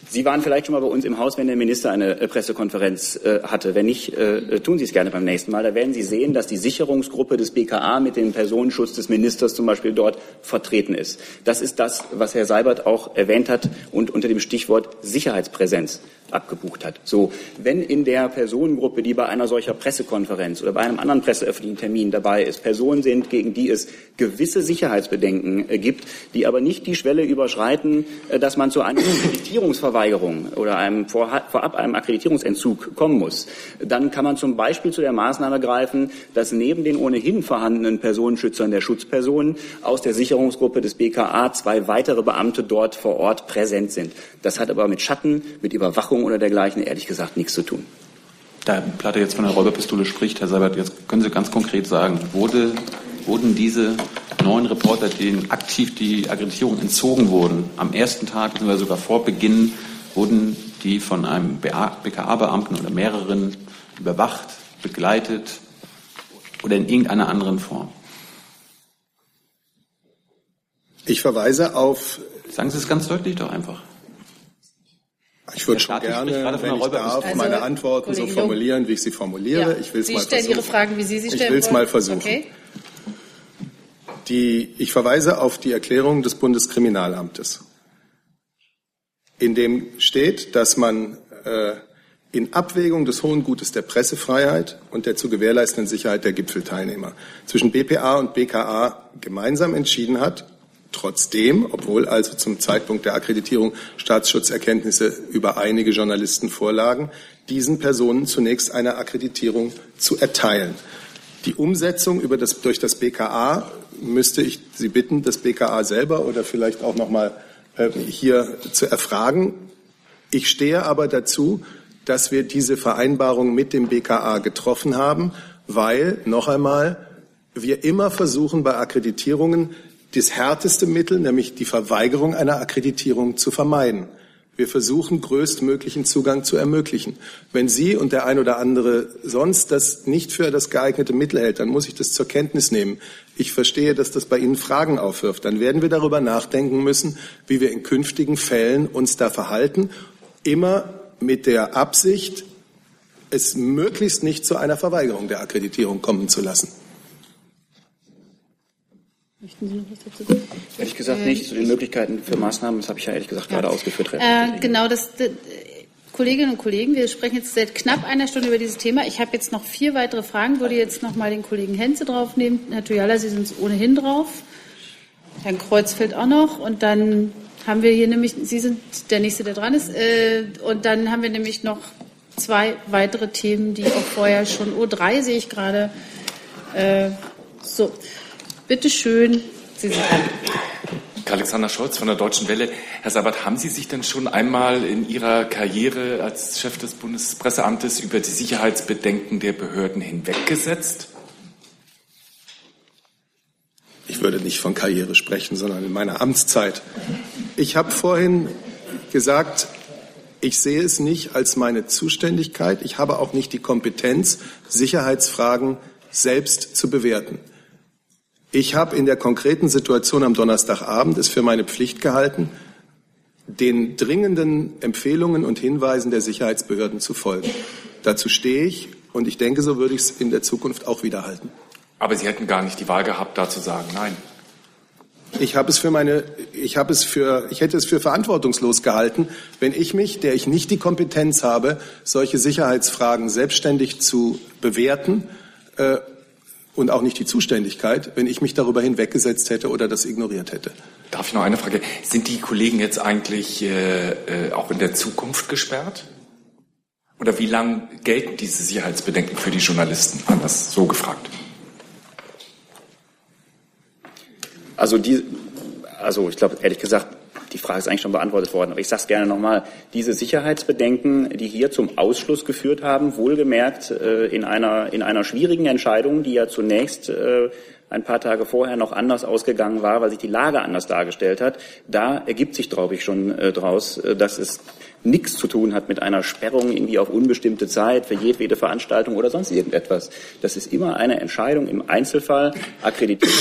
Sie waren vielleicht schon mal bei uns im Haus, wenn der Minister eine äh, Pressekonferenz äh, hatte. Wenn nicht, äh, tun Sie es gerne beim nächsten Mal. Da werden Sie sehen, dass die Sicherungsgruppe des BKA mit dem Personenschutz des Ministers zum Beispiel dort vertreten ist. Das ist das, was Herr Seibert auch erwähnt hat und unter dem Stichwort Sicherheitspräsenz abgebucht hat. So, wenn in der Personengruppe, die bei einer solcher Pressekonferenz oder bei einem anderen presseöffentlichen Termin dabei ist, Personen sind, gegen die es gewisse Sicherheitsbedenken äh, gibt, die aber nicht die Schwelle überschreiten, äh, dass man zu einer *coughs* Akkreditierungsverweigerung oder einem vorab einem Akkreditierungsentzug kommen muss, dann kann man zum Beispiel zu der Maßnahme greifen, dass neben den ohnehin vorhandenen Personenschützern der Schutzpersonen aus der Sicherungsgruppe des BKA zwei weitere Beamte dort vor Ort präsent sind. Das hat aber mit Schatten, mit Überwachung oder dergleichen ehrlich gesagt nichts zu tun. Da Platte jetzt von der Räuberpistole spricht, Herr Seibert, jetzt können Sie ganz konkret sagen, wurde, wurden diese neun Reporter, denen aktiv die Akkreditierung entzogen wurden, am ersten Tag, beziehungsweise sogar vor Beginn, wurden die von einem BKA-Beamten oder mehreren überwacht, begleitet oder in irgendeiner anderen Form? Ich verweise auf. Sagen Sie es ganz deutlich doch einfach. Ich würde schon gerne, wenn ich darf, also, meine Antworten Kollege so formulieren, wie ich sie formuliere. Ja. Ich will es mal stellen versuchen. Ihre Fragen, wie Sie sie stellen Ich will es mal versuchen. Okay. Die, ich verweise auf die Erklärung des Bundeskriminalamtes, in dem steht, dass man äh, in Abwägung des hohen Gutes der Pressefreiheit und der zu gewährleistenden Sicherheit der Gipfelteilnehmer zwischen BPA und BKA gemeinsam entschieden hat, trotzdem, obwohl also zum Zeitpunkt der Akkreditierung Staatsschutzerkenntnisse über einige Journalisten vorlagen, diesen Personen zunächst eine Akkreditierung zu erteilen. Die Umsetzung über das, durch das BKA müsste ich Sie bitten, das BKA selber oder vielleicht auch noch mal äh, hier zu erfragen. Ich stehe aber dazu, dass wir diese Vereinbarung mit dem BKA getroffen haben, weil, noch einmal, wir immer versuchen, bei Akkreditierungen das härteste Mittel, nämlich die Verweigerung einer Akkreditierung, zu vermeiden. Wir versuchen, größtmöglichen Zugang zu ermöglichen. Wenn Sie und der ein oder andere sonst das nicht für das geeignete Mittel hält, dann muss ich das zur Kenntnis nehmen. Ich verstehe, dass das bei Ihnen Fragen aufwirft. Dann werden wir darüber nachdenken müssen, wie wir in künftigen Fällen uns da verhalten. Immer mit der Absicht, es möglichst nicht zu einer Verweigerung der Akkreditierung kommen zu lassen. Möchten Sie noch was dazu sagen? Ehrlich gesagt äh, nicht. Zu den Möglichkeiten für Maßnahmen, das habe ich ja ehrlich gesagt ja. gerade ausgeführt. Äh, genau, das, das, Kolleginnen und Kollegen, wir sprechen jetzt seit knapp einer Stunde über dieses Thema. Ich habe jetzt noch vier weitere Fragen, würde jetzt noch mal den Kollegen Henze draufnehmen. Herr Tuyala, Sie sind ohnehin drauf. Herrn Kreuzfeld auch noch. Und dann haben wir hier nämlich, Sie sind der Nächste, der dran ist. Äh, und dann haben wir nämlich noch zwei weitere Themen, die auch vorher schon, U3 sehe ich gerade. Äh, so, bitte schön, Sie sind dran. Alexander Scholz von der Deutschen Welle. Herr Sabat, haben Sie sich denn schon einmal in Ihrer Karriere als Chef des Bundespresseamtes über die Sicherheitsbedenken der Behörden hinweggesetzt? Ich würde nicht von Karriere sprechen, sondern in meiner Amtszeit. Ich habe vorhin gesagt, ich sehe es nicht als meine Zuständigkeit. Ich habe auch nicht die Kompetenz, Sicherheitsfragen selbst zu bewerten. Ich habe in der konkreten Situation am Donnerstagabend es für meine Pflicht gehalten, den dringenden Empfehlungen und Hinweisen der Sicherheitsbehörden zu folgen. Dazu stehe ich und ich denke, so würde ich es in der Zukunft auch wieder halten. Aber Sie hätten gar nicht die Wahl gehabt, da zu sagen Nein. Ich habe es für meine, ich habe es für, ich hätte es für verantwortungslos gehalten, wenn ich mich, der ich nicht die Kompetenz habe, solche Sicherheitsfragen selbstständig zu bewerten äh, und auch nicht die Zuständigkeit, wenn ich mich darüber hinweggesetzt hätte oder das ignoriert hätte. Darf ich noch eine Frage? Sind die Kollegen jetzt eigentlich äh, äh, auch in der Zukunft gesperrt? Oder wie lang gelten diese Sicherheitsbedenken für die Journalisten? Anders so gefragt. Also, die, also ich glaube, ehrlich gesagt, die Frage ist eigentlich schon beantwortet worden, aber ich sage es gerne nochmal. Diese Sicherheitsbedenken, die hier zum Ausschluss geführt haben, wohlgemerkt äh, in, einer, in einer schwierigen Entscheidung, die ja zunächst äh, ein paar Tage vorher noch anders ausgegangen war, weil sich die Lage anders dargestellt hat, da ergibt sich, glaube ich, schon äh, daraus, äh, dass es nichts zu tun hat mit einer Sperrung irgendwie auf unbestimmte Zeit für jedwede Veranstaltung oder sonst irgendetwas. Das ist immer eine Entscheidung im Einzelfall, akkreditiert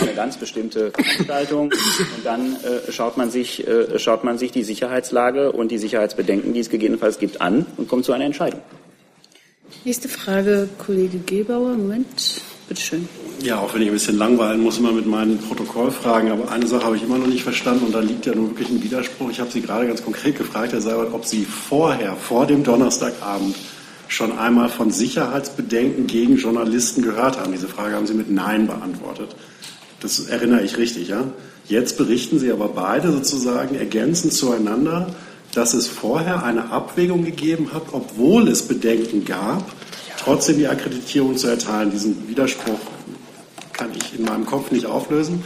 eine ganz bestimmte Veranstaltung und dann äh, schaut man sich äh, schaut man sich die Sicherheitslage und die Sicherheitsbedenken, die es gegebenenfalls gibt, an und kommt zu einer Entscheidung. Nächste Frage, Kollege Gebauer. Moment. Bitte schön. Ja, auch wenn ich ein bisschen langweilen muss, immer mit meinen Protokollfragen. Aber eine Sache habe ich immer noch nicht verstanden und da liegt ja nun wirklich ein Widerspruch. Ich habe Sie gerade ganz konkret gefragt, Herr Seibert, ob Sie vorher, vor dem Donnerstagabend, schon einmal von Sicherheitsbedenken gegen Journalisten gehört haben. Diese Frage haben Sie mit Nein beantwortet. Das erinnere ich richtig, ja? Jetzt berichten Sie aber beide sozusagen ergänzend zueinander, dass es vorher eine Abwägung gegeben hat, obwohl es Bedenken gab, trotzdem die Akkreditierung zu erteilen. Diesen Widerspruch kann ich in meinem Kopf nicht auflösen.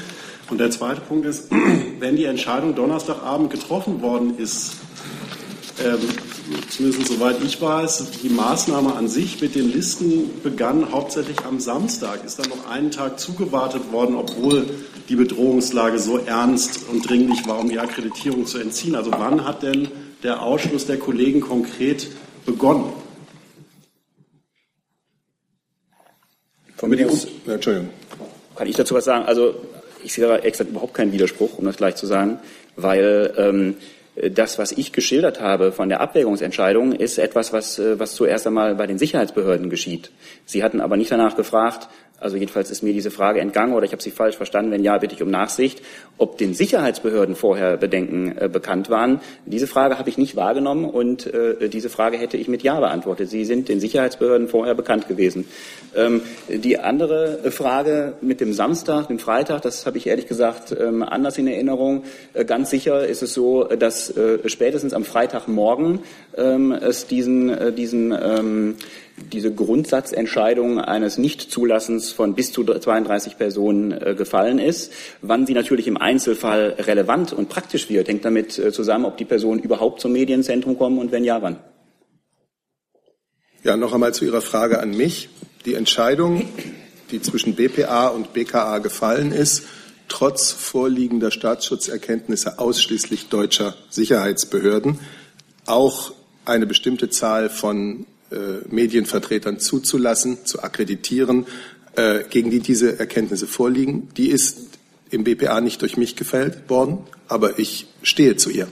Und der zweite Punkt ist, *clears throat* wenn die Entscheidung Donnerstagabend getroffen worden ist, ähm, zumindest soweit ich weiß, die Maßnahme an sich mit den Listen begann hauptsächlich am Samstag. Ist dann noch einen Tag zugewartet worden, obwohl die Bedrohungslage so ernst und dringlich war, um die Akkreditierung zu entziehen. Also wann hat denn der Ausschluss der Kollegen konkret begonnen? Von mir aus, Entschuldigung. Kann ich dazu was sagen? Also ich sehe da exakt überhaupt keinen Widerspruch, um das gleich zu sagen, weil ähm, das, was ich geschildert habe von der Abwägungsentscheidung, ist etwas, was, äh, was zuerst einmal bei den Sicherheitsbehörden geschieht. Sie hatten aber nicht danach gefragt, Also jedenfalls ist mir diese Frage entgangen oder ich habe sie falsch verstanden. Wenn ja, bitte ich um Nachsicht, ob den Sicherheitsbehörden vorher Bedenken äh, bekannt waren. Diese Frage habe ich nicht wahrgenommen und äh, diese Frage hätte ich mit Ja beantwortet. Sie sind den Sicherheitsbehörden vorher bekannt gewesen. Ähm, die andere Frage mit dem Samstag, dem Freitag, das habe ich ehrlich gesagt ähm, anders in Erinnerung. Äh, ganz sicher ist es so, dass äh, spätestens am Freitagmorgen ähm, es diesen, äh, diesen ähm, diese Grundsatzentscheidung eines Nichtzulassens von bis zu 32 Personen äh, gefallen ist. Wann sie natürlich im Einzelfall relevant und praktisch wird, hängt damit äh, zusammen, ob die Personen überhaupt zum Medienzentrum kommen und wenn ja, wann. Ja, noch einmal zu Ihrer Frage an mich. Die Entscheidung, die zwischen BPA und BKA gefallen ist, trotz vorliegender Staatsschutzerkenntnisse ausschließlich deutscher Sicherheitsbehörden, auch eine bestimmte Zahl von Medienvertretern zuzulassen, zu akkreditieren, äh, gegen die diese Erkenntnisse vorliegen. Die ist im BPA nicht durch mich gefällt worden, aber ich stehe zu ihr.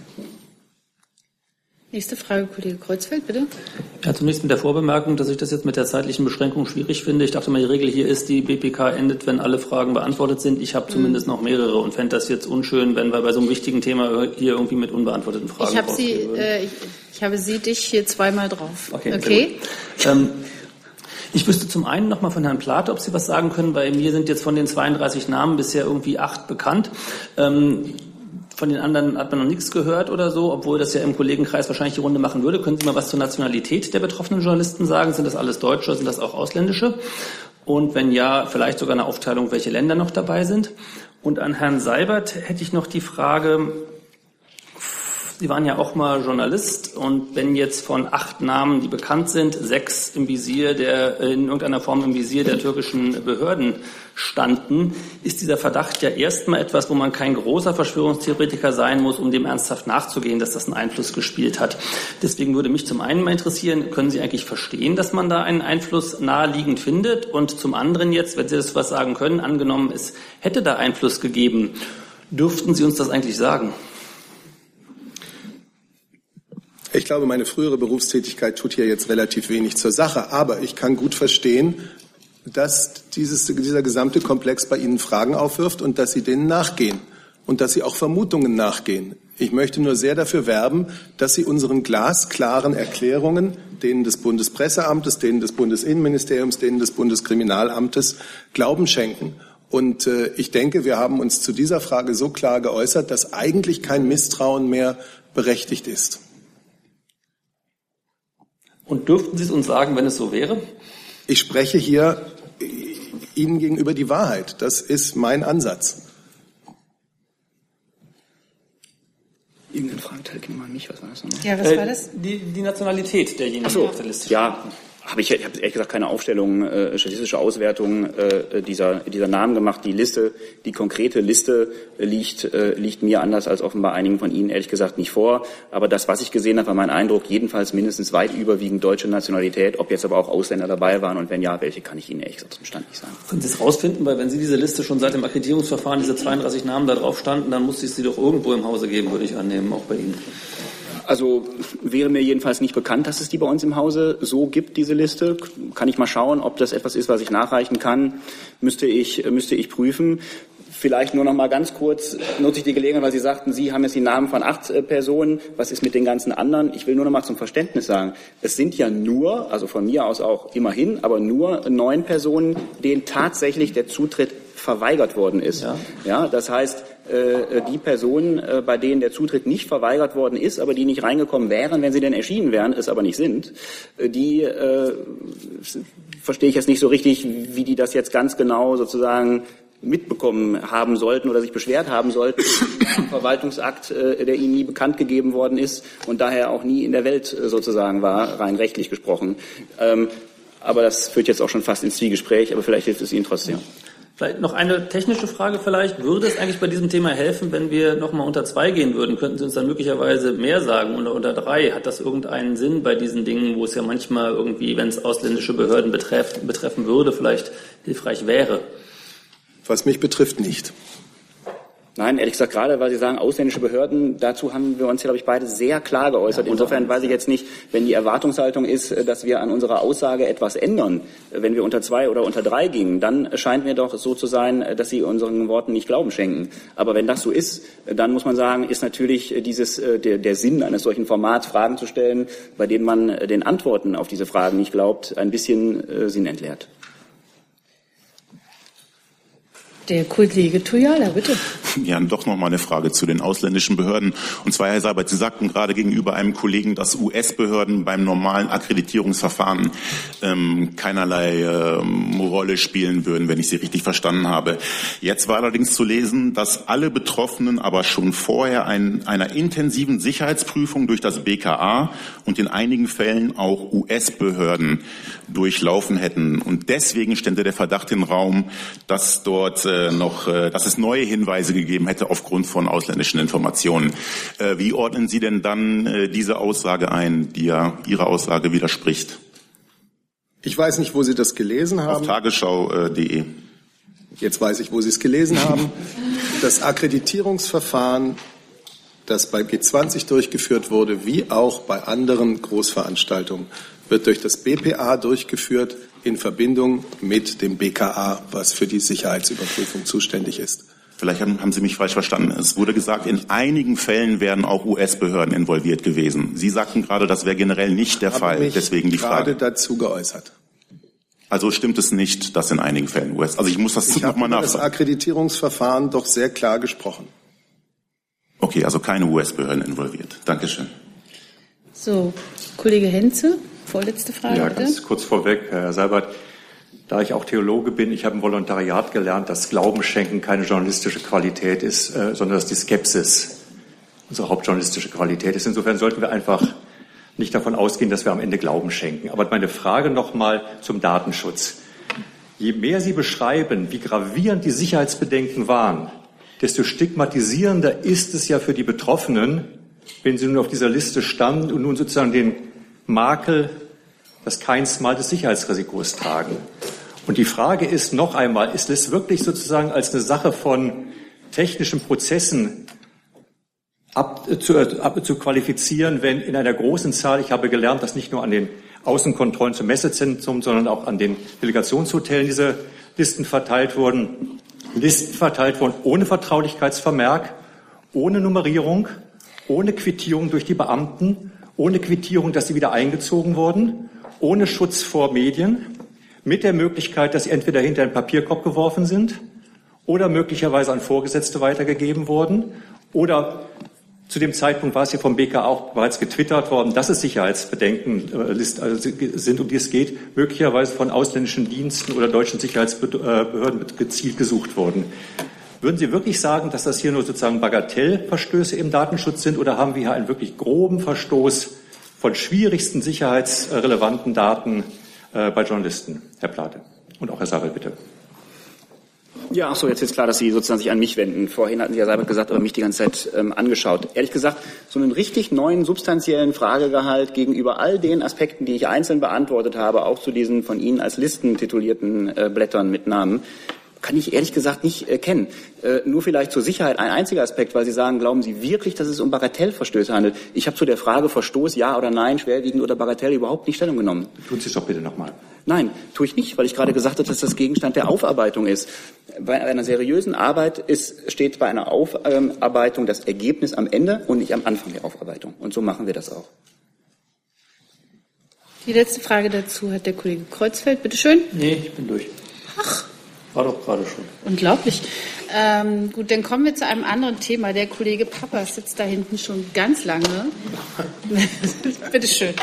Nächste Frage, Kollege Kreuzfeld, bitte. Ja, zunächst mit der Vorbemerkung, dass ich das jetzt mit der zeitlichen Beschränkung schwierig finde. Ich dachte mal, die Regel hier ist, die BPK endet, wenn alle Fragen beantwortet sind. Ich habe mhm. zumindest noch mehrere und fände das jetzt unschön, wenn wir bei so einem wichtigen Thema hier irgendwie mit unbeantworteten Fragen Ich habe Sie, äh, ich, ich habe Sie dich hier zweimal drauf. Okay. okay. Ähm, ich wüsste zum einen noch mal von Herrn Plate, ob Sie was sagen können. Bei mir sind jetzt von den 32 Namen bisher irgendwie acht bekannt. Ähm, von den anderen hat man noch nichts gehört oder so, obwohl das ja im Kollegenkreis wahrscheinlich die Runde machen würde. Können Sie mal was zur Nationalität der betroffenen Journalisten sagen? Sind das alles Deutsche, sind das auch Ausländische? Und wenn ja, vielleicht sogar eine Aufteilung, welche Länder noch dabei sind? Und an Herrn Seibert hätte ich noch die Frage, Sie waren ja auch mal Journalist und wenn jetzt von acht Namen, die bekannt sind, sechs im Visier der, in irgendeiner Form im Visier der türkischen Behörden standen, ist dieser Verdacht ja erstmal etwas, wo man kein großer Verschwörungstheoretiker sein muss, um dem ernsthaft nachzugehen, dass das einen Einfluss gespielt hat. Deswegen würde mich zum einen mal interessieren, können Sie eigentlich verstehen, dass man da einen Einfluss naheliegend findet? Und zum anderen jetzt, wenn Sie das was sagen können, angenommen, es hätte da Einfluss gegeben, dürften Sie uns das eigentlich sagen? Ich glaube, meine frühere Berufstätigkeit tut hier jetzt relativ wenig zur Sache, aber ich kann gut verstehen, dass dieses, dieser gesamte Komplex bei Ihnen Fragen aufwirft und dass Sie denen nachgehen und dass Sie auch Vermutungen nachgehen. Ich möchte nur sehr dafür werben, dass Sie unseren glasklaren Erklärungen, denen des Bundespresseamtes, denen des Bundesinnenministeriums, denen des Bundeskriminalamtes Glauben schenken. Und äh, ich denke, wir haben uns zu dieser Frage so klar geäußert, dass eigentlich kein Misstrauen mehr berechtigt ist. Und dürften Sie es uns sagen, wenn es so wäre? Ich spreche hier Ihnen gegenüber die Wahrheit. Das ist mein Ansatz. Irgendeine Frage, ging mal mich, was war das nochmal? Ja, was war das? Äh, die, die Nationalität derjenigen, so, die auf der Liste stehen. Ja, habe ich, ich habe ehrlich gesagt keine Aufstellung, äh, statistische Auswertung äh, dieser, dieser Namen gemacht. Die Liste, die konkrete Liste liegt, äh, liegt mir anders als offenbar einigen von Ihnen ehrlich gesagt nicht vor. Aber das, was ich gesehen habe, war mein Eindruck, jedenfalls mindestens weit überwiegend deutsche Nationalität. Ob jetzt aber auch Ausländer dabei waren und wenn ja, welche, kann ich Ihnen ehrlich gesagt zum Stand nicht sagen. Können Sie es rausfinden? Weil wenn Sie diese Liste schon seit dem Akkreditierungsverfahren, diese 32 Namen da drauf standen, dann muss es sie doch irgendwo im Hause geben, würde ich annehmen, auch bei Ihnen. Also wäre mir jedenfalls nicht bekannt, dass es die bei uns im Hause so gibt, diese Liste. Kann ich mal schauen, ob das etwas ist, was ich nachreichen kann. Müsste ich, müsste ich prüfen. Vielleicht nur noch mal ganz kurz, nutze ich die Gelegenheit, weil Sie sagten, Sie haben jetzt die Namen von acht äh, Personen. Was ist mit den ganzen anderen? Ich will nur noch mal zum Verständnis sagen, es sind ja nur, also von mir aus auch immerhin, aber nur neun Personen, denen tatsächlich der Zutritt verweigert worden ist. Ja, ja das heißt, die Personen, äh, bei denen der Zutritt nicht verweigert worden ist, aber die nicht reingekommen wären, wenn sie denn erschienen wären, es aber nicht sind, äh, die äh, verstehe ich jetzt nicht so richtig, wie die das jetzt ganz genau sozusagen mitbekommen haben sollten oder sich beschwert haben sollten, ein Verwaltungsakt, äh, der ihnen nie bekannt gegeben worden ist und daher auch nie in der Welt äh, sozusagen war, rein rechtlich gesprochen. Ähm, aber das führt jetzt auch schon fast ins Zwiegespräch, aber vielleicht hilft es Ihnen trotzdem. Vielleicht noch eine technische Frage vielleicht. Würde es eigentlich bei diesem Thema helfen, wenn wir nochmal unter zwei gehen würden? Könnten Sie uns dann möglicherweise mehr sagen oder unter drei? Hat das irgendeinen Sinn bei diesen Dingen, wo es ja manchmal irgendwie, wenn es ausländische Behörden betreff, betreffen würde, vielleicht hilfreich wäre? Was mich betrifft nicht. Nein, ehrlich gesagt, gerade weil Sie sagen, ausländische Behörden, dazu haben wir uns, glaube ich, beide sehr klar geäußert. Insofern weiß ich jetzt nicht, wenn die Erwartungshaltung ist, dass wir an unserer Aussage etwas ändern, wenn wir unter zwei oder unter drei gingen, dann scheint mir doch so zu sein, dass Sie unseren Worten nicht Glauben schenken. Aber wenn das so ist, dann muss man sagen, ist natürlich dieses, der, der Sinn eines solchen Formats, Fragen zu stellen, bei denen man den Antworten auf diese Fragen nicht glaubt, ein bisschen äh, sinnentleert. Der Kollege Tuyala, bitte. Ja, doch noch mal eine Frage zu den ausländischen Behörden. Und zwar, Herr Seibert, Sie sagten gerade gegenüber einem Kollegen, dass US-Behörden beim normalen Akkreditierungsverfahren ähm, keinerlei ähm, Rolle spielen würden, wenn ich Sie richtig verstanden habe. Jetzt war allerdings zu lesen, dass alle Betroffenen aber schon vorher ein, einer intensiven Sicherheitsprüfung durch das BKA und in einigen Fällen auch US-Behörden durchlaufen hätten. Und deswegen stände der Verdacht im Raum, dass dort äh, noch, äh, dass es neue Hinweise gegeben hätte aufgrund von ausländischen Informationen. Äh, wie ordnen Sie denn dann äh, diese Aussage ein, die ja Ihrer Aussage widerspricht? Ich weiß nicht, wo Sie das gelesen haben. Auf tagesschau.de. Jetzt weiß ich, wo Sie es gelesen *laughs* haben. Das Akkreditierungsverfahren, das bei G20 durchgeführt wurde, wie auch bei anderen Großveranstaltungen, wird durch das BPA durchgeführt in Verbindung mit dem BKA, was für die Sicherheitsüberprüfung zuständig ist. Vielleicht haben Sie mich falsch verstanden. Es wurde gesagt, in einigen Fällen wären auch US-Behörden involviert gewesen. Sie sagten gerade, das wäre generell nicht der Ich habe Fall. mich Deswegen die gerade Frage. dazu geäußert. Also stimmt es nicht, dass in einigen Fällen US. Also ich muss das Ich habe nochmal über das nachfragen. Akkreditierungsverfahren doch sehr klar gesprochen. Okay, also keine US-Behörden involviert. Dankeschön. So, Kollege Henze, vorletzte Frage, Ja, bitte. ganz kurz vorweg, Herr Seibert. Da ich auch Theologe bin, ich habe im Volontariat gelernt, dass Glaubenschenken keine journalistische Qualität ist, äh, sondern dass die Skepsis unsere hauptjournalistische Qualität ist. Insofern sollten wir einfach nicht davon ausgehen, dass wir am Ende Glauben schenken. Aber meine Frage nochmal zum Datenschutz. Je mehr Sie beschreiben, wie gravierend die Sicherheitsbedenken waren, desto stigmatisierender ist es ja für die Betroffenen, wenn sie nun auf dieser Liste standen und nun sozusagen den Makel, das Keinsmal des Sicherheitsrisikos tragen. Und die Frage ist noch einmal, ist es wirklich sozusagen als eine Sache von technischen Prozessen ab, zu, ab, zu qualifizieren, wenn in einer großen Zahl, ich habe gelernt, dass nicht nur an den Außenkontrollen zum Messezentrum, sondern auch an den Delegationshotellen diese Listen verteilt wurden, Listen verteilt wurden ohne Vertraulichkeitsvermerk, ohne Nummerierung, ohne Quittierung durch die Beamten, ohne Quittierung, dass sie wieder eingezogen wurden, ohne Schutz vor Medien, mit der Möglichkeit, dass sie entweder hinter einen Papierkorb geworfen sind oder möglicherweise an Vorgesetzte weitergegeben wurden oder zu dem Zeitpunkt war es ja vom BK auch bereits getwittert worden, dass es Sicherheitsbedenken äh, also sind, um die es geht, möglicherweise von ausländischen Diensten oder deutschen Sicherheitsbehörden gezielt gesucht wurden. Würden Sie wirklich sagen, dass das hier nur sozusagen Bagatellverstöße im Datenschutz sind oder haben wir hier einen wirklich groben Verstoß von schwierigsten sicherheitsrelevanten Daten äh, bei Journalisten, Herr Plate? Und auch Herr Sabel, bitte. Ja, ach so, jetzt ist klar, dass Sie sozusagen sich an mich wenden. Vorhin hatten Sie ja selber gesagt, aber mich die ganze Zeit ähm, angeschaut. Ehrlich gesagt, so einen richtig neuen, substanziellen Fragegehalt gegenüber all den Aspekten, die ich einzeln beantwortet habe, auch zu diesen von Ihnen als Listen titulierten äh, Blättern mit Namen, kann ich ehrlich gesagt nicht äh, kennen. Äh, nur vielleicht zur Sicherheit ein einziger Aspekt, weil Sie sagen, glauben Sie wirklich, dass es um Bagatellverstöße handelt? Ich habe zu der Frage Verstoß, ja oder nein, schwerwiegend oder Bagatell überhaupt nicht Stellung genommen. Tun Sie es doch bitte nochmal. Nein, tue ich nicht, weil ich gerade gesagt habe, dass das Gegenstand der Aufarbeitung ist. Bei einer seriösen Arbeit ist, steht bei einer Aufarbeitung das Ergebnis am Ende und nicht am Anfang der Aufarbeitung. Und so machen wir das auch. Die letzte Frage dazu hat der Kollege Kreuzfeld. Bitte schön. Nee, ich bin durch. Ach. War doch gerade schon. Unglaublich. Ähm, gut, dann kommen wir zu einem anderen Thema. Der Kollege Papa sitzt da hinten schon ganz lange. *laughs* Bitte schön.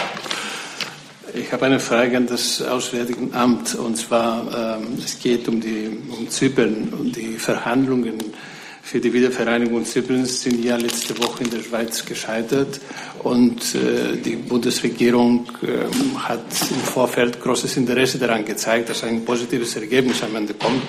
Ich habe eine Frage an das Auswärtige Amt und zwar ähm, es geht um die um Zypern und die Verhandlungen für die Wiedervereinigung Zyperns sind ja letzte Woche in der Schweiz gescheitert und äh, die Bundesregierung äh, hat im Vorfeld großes Interesse daran gezeigt, dass ein positives Ergebnis am Ende kommt.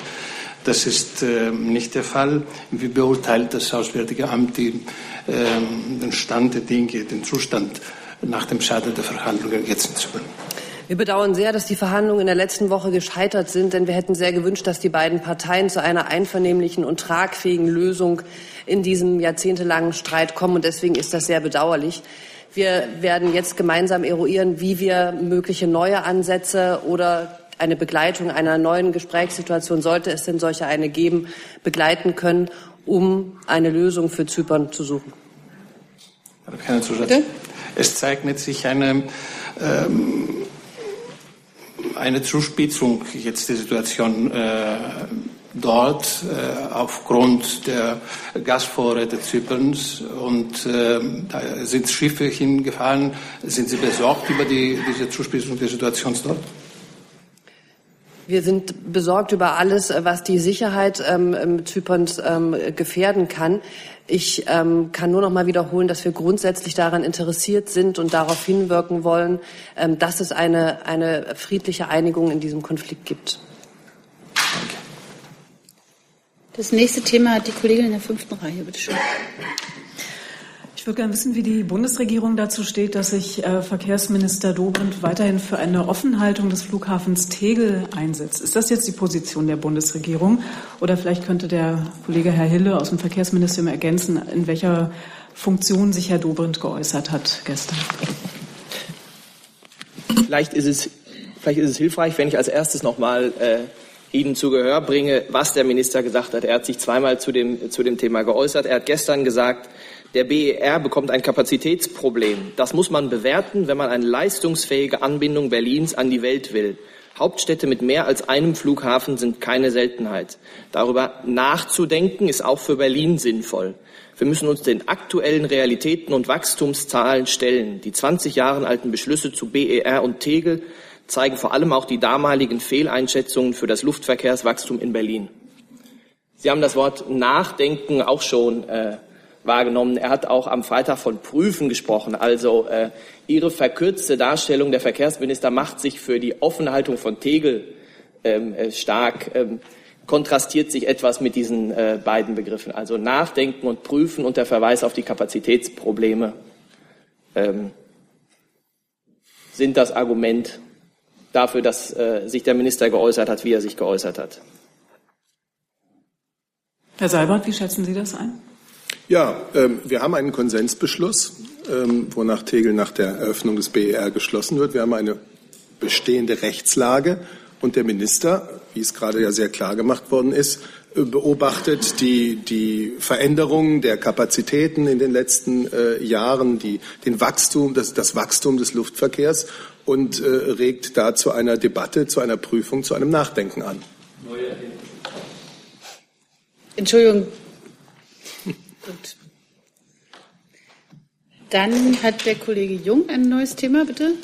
Das ist äh, nicht der Fall. Wie beurteilt das Auswärtige Amt die, den Stand der Dinge, den Zustand nach dem Scheitern der Verhandlungen jetzt in Zypern? Wir bedauern sehr, dass die Verhandlungen in der letzten Woche gescheitert sind, denn wir hätten sehr gewünscht, dass die beiden Parteien zu einer einvernehmlichen und tragfähigen Lösung in diesem jahrzehntelangen Streit kommen. Und deswegen ist das sehr bedauerlich. Wir werden jetzt gemeinsam eruieren, wie wir mögliche neue Ansätze oder eine Begleitung einer neuen Gesprächssituation, sollte es denn solche eine geben, begleiten können, um eine Lösung für Zypern zu suchen. Herr Zusatz. Es zeichnet sich eine ähm, eine Zuspitzung jetzt der Situation äh, dort äh, aufgrund der Gasvorräte Zyperns und äh, da sind Schiffe hingefahren. Sind Sie besorgt über die, diese Zuspitzung der Situation dort? Wir sind besorgt über alles, was die Sicherheit ähm, Zyperns ähm, gefährden kann. Ich ähm, kann nur noch mal wiederholen, dass wir grundsätzlich daran interessiert sind und darauf hinwirken wollen, ähm, dass es eine, eine friedliche Einigung in diesem Konflikt gibt. Danke. Das nächste Thema hat die Kollegin in der fünften Reihe. Bitte schön. Ich würde gerne wissen, wie die Bundesregierung dazu steht, dass sich äh, Verkehrsminister Dobrindt weiterhin für eine Offenhaltung des Flughafens Tegel einsetzt. Ist das jetzt die Position der Bundesregierung? Oder vielleicht könnte der Kollege Herr Hille aus dem Verkehrsministerium ergänzen, in welcher Funktion sich Herr Dobrindt geäußert hat gestern. Vielleicht ist es, vielleicht ist es hilfreich, wenn ich als erstes noch mal äh, Ihnen zu Gehör bringe, was der Minister gesagt hat. Er hat sich zweimal zu dem, zu dem Thema geäußert. Er hat gestern gesagt, der BER bekommt ein Kapazitätsproblem. Das muss man bewerten, wenn man eine leistungsfähige Anbindung Berlins an die Welt will. Hauptstädte mit mehr als einem Flughafen sind keine Seltenheit. Darüber nachzudenken ist auch für Berlin sinnvoll. Wir müssen uns den aktuellen Realitäten und Wachstumszahlen stellen. Die 20 Jahre alten Beschlüsse zu BER und Tegel zeigen vor allem auch die damaligen Fehleinschätzungen für das Luftverkehrswachstum in Berlin. Sie haben das Wort Nachdenken auch schon äh, wahrgenommen. Er hat auch am Freitag von Prüfen gesprochen. Also äh, Ihre verkürzte Darstellung der Verkehrsminister macht sich für die Offenhaltung von Tegel ähm, äh, stark, ähm, kontrastiert sich etwas mit diesen äh, beiden Begriffen. Also Nachdenken und Prüfen und der Verweis auf die Kapazitätsprobleme ähm, sind das Argument dafür, dass äh, sich der Minister geäußert hat, wie er sich geäußert hat. Herr Seibert, wie schätzen Sie das ein? Ja, ähm, wir haben einen Konsensbeschluss, ähm, wonach Tegel nach der Eröffnung des BER geschlossen wird. Wir haben eine bestehende Rechtslage und der Minister, wie es gerade ja sehr klar gemacht worden ist, äh, beobachtet die, die Veränderungen der Kapazitäten in den letzten äh, Jahren, die, den Wachstum, das, das Wachstum des Luftverkehrs und äh, regt da zu einer Debatte, zu einer Prüfung, zu einem Nachdenken an. Entschuldigung, Gut. Dann hat der Kollege Jung ein neues Thema, bitte.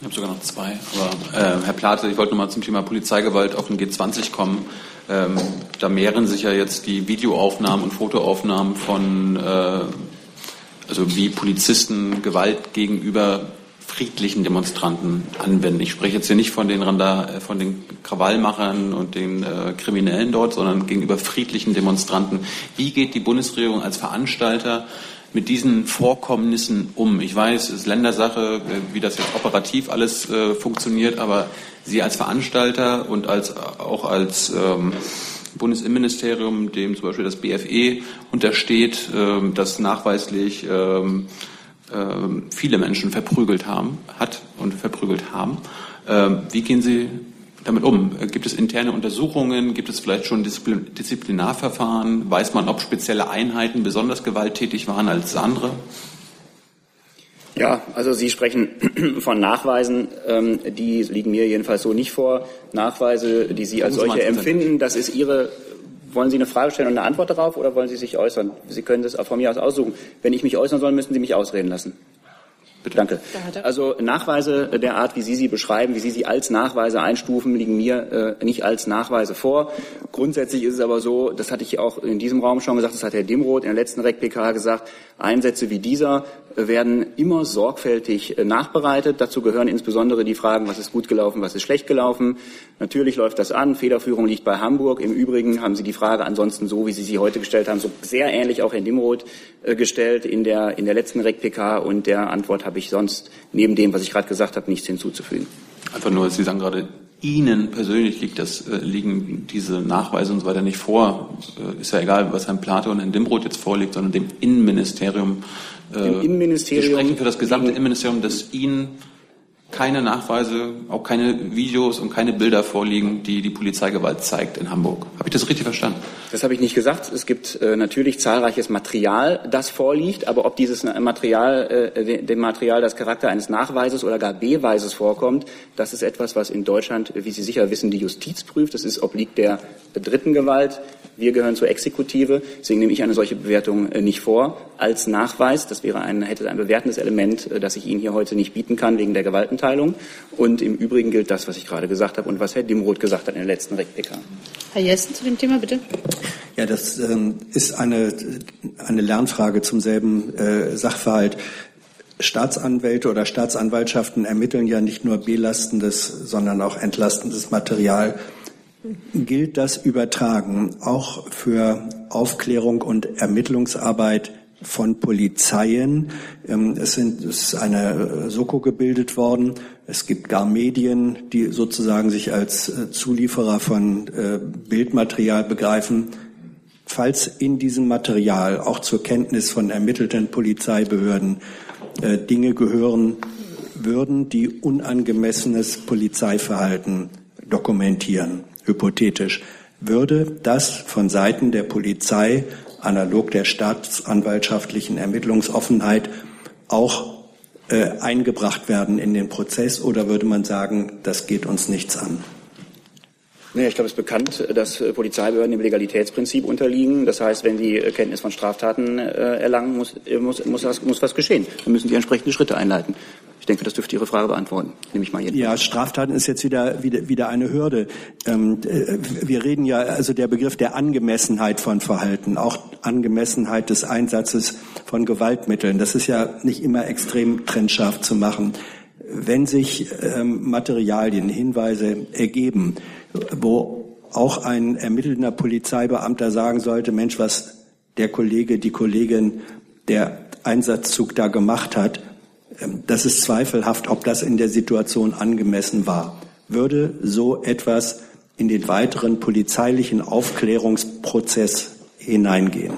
Ich habe sogar noch zwei. Aber äh, Herr Plate, ich wollte noch mal zum Thema Polizeigewalt auf den G20 kommen. Ähm, da mehren sich ja jetzt die Videoaufnahmen und Fotoaufnahmen von, äh, also wie Polizisten Gewalt gegenüber friedlichen Demonstranten anwenden. Ich spreche jetzt hier nicht von den, Randa, äh, von den Krawallmachern und den äh, Kriminellen dort, sondern gegenüber friedlichen Demonstranten. Wie geht die Bundesregierung als Veranstalter mit diesen Vorkommnissen um? Ich weiß, es ist Ländersache, äh, wie das jetzt operativ alles äh, funktioniert, aber Sie als Veranstalter und als, auch als ähm, Bundesinnenministerium, dem zum Beispiel das BFE untersteht, äh, das nachweislich ähm, ähm, viele Menschen verprügelt haben, hat und verprügelt haben. Ähm, wie gehen Sie damit um? Gibt es interne Untersuchungen? Gibt es vielleicht schon Disziplinarverfahren? Weiß man, ob spezielle Einheiten besonders gewalttätig waren als andere? Ja, also Sie sprechen *clears throat* von Nachweisen, ähm, die liegen mir jedenfalls so nicht vor. Nachweise, die Sie als solche empfinden, das ist Ihre wollen Sie eine Frage stellen und eine Antwort darauf oder wollen Sie sich äußern? Sie können das von mir aus aussuchen. Wenn ich mich äußern soll, müssen Sie mich ausreden lassen. Bitte. Danke. Also Nachweise der Art, wie Sie sie beschreiben, wie Sie sie als Nachweise einstufen, liegen mir äh, nicht als Nachweise vor. Grundsätzlich ist es aber so, das hatte ich auch in diesem Raum schon gesagt, das hat Herr Dimroth in der letzten REC-PK gesagt, Einsätze wie dieser werden immer sorgfältig äh, nachbereitet. Dazu gehören insbesondere die Fragen, was ist gut gelaufen, was ist schlecht gelaufen. Natürlich läuft das an. Federführung liegt bei Hamburg. Im Übrigen haben Sie die Frage ansonsten so, wie Sie sie heute gestellt haben, so sehr ähnlich auch Herrn Dimroth äh, gestellt in der, in der letzten REC-PK. Und der Antwort habe ich sonst neben dem, was ich gerade gesagt habe, nichts hinzuzufügen. Einfach nur, Sie sagen gerade, Ihnen persönlich liegt das, äh, liegen diese Nachweise und so weiter nicht vor. Äh, ist ja egal, was Herrn Plate und Herrn Dimroth jetzt vorliegt, sondern dem Innenministerium. Äh, Im Innenministerium. Sie sprechen für das gesamte Innenministerium, dass Ihnen keine Nachweise, auch keine Videos und keine Bilder vorliegen, die die Polizeigewalt zeigt in Hamburg. Habe ich das richtig verstanden? Das habe ich nicht gesagt. Es gibt äh, natürlich zahlreiches Material, das vorliegt, aber ob dieses Material, äh, dem Material das Charakter eines Nachweises oder gar Beweises vorkommt, das ist etwas, was in Deutschland, wie Sie sicher wissen, die Justiz prüft. Das ist obliegt der dritten Gewalt. Wir gehören zur Exekutive. Deswegen nehme ich eine solche Bewertung äh, nicht vor als Nachweis. Das wäre ein, hätte ein bewertendes Element, äh, das ich Ihnen hier heute nicht bieten kann wegen der Gewaltenteilung. Und im Übrigen gilt das, was ich gerade gesagt habe und was Herr Dimroth gesagt hat in der letzten Replika. Herr Jessen zu dem Thema, bitte. Ja, das ähm, ist eine, eine Lernfrage zum selben äh, Sachverhalt. Staatsanwälte oder Staatsanwaltschaften ermitteln ja nicht nur belastendes, sondern auch entlastendes Material. Gilt das übertragen auch für Aufklärung und Ermittlungsarbeit von Polizeien. Ähm, es, sind, es ist eine äh, Soko gebildet worden. Es gibt gar Medien, die sozusagen sich als äh, Zulieferer von äh, Bildmaterial begreifen. Falls in diesem Material auch zur Kenntnis von ermittelten Polizeibehörden Dinge gehören würden, die unangemessenes Polizeiverhalten dokumentieren, hypothetisch, würde das von Seiten der Polizei analog der staatsanwaltschaftlichen Ermittlungsoffenheit auch äh, eingebracht werden in den Prozess oder würde man sagen, das geht uns nichts an? Ich glaube, es ist bekannt, dass Polizeibehörden dem Legalitätsprinzip unterliegen. Das heißt, wenn sie Kenntnis von Straftaten äh, erlangen, muss, muss, muss, was, muss was geschehen. Dann müssen sie entsprechende Schritte einleiten. Ich denke, das dürfte Ihre Frage beantworten. Nehme ich mal jeden. Ja, Straftaten ist jetzt wieder, wieder, wieder eine Hürde. Ähm, äh, wir reden ja, also der Begriff der Angemessenheit von Verhalten, auch Angemessenheit des Einsatzes von Gewaltmitteln. Das ist ja nicht immer extrem trennscharf zu machen. Wenn sich ähm, Materialien, Hinweise ergeben, wo auch ein ermittelnder Polizeibeamter sagen sollte, Mensch, was der Kollege, die Kollegin, der Einsatzzug da gemacht hat, ähm, das ist zweifelhaft, ob das in der Situation angemessen war. Würde so etwas in den weiteren polizeilichen Aufklärungsprozess hineingehen?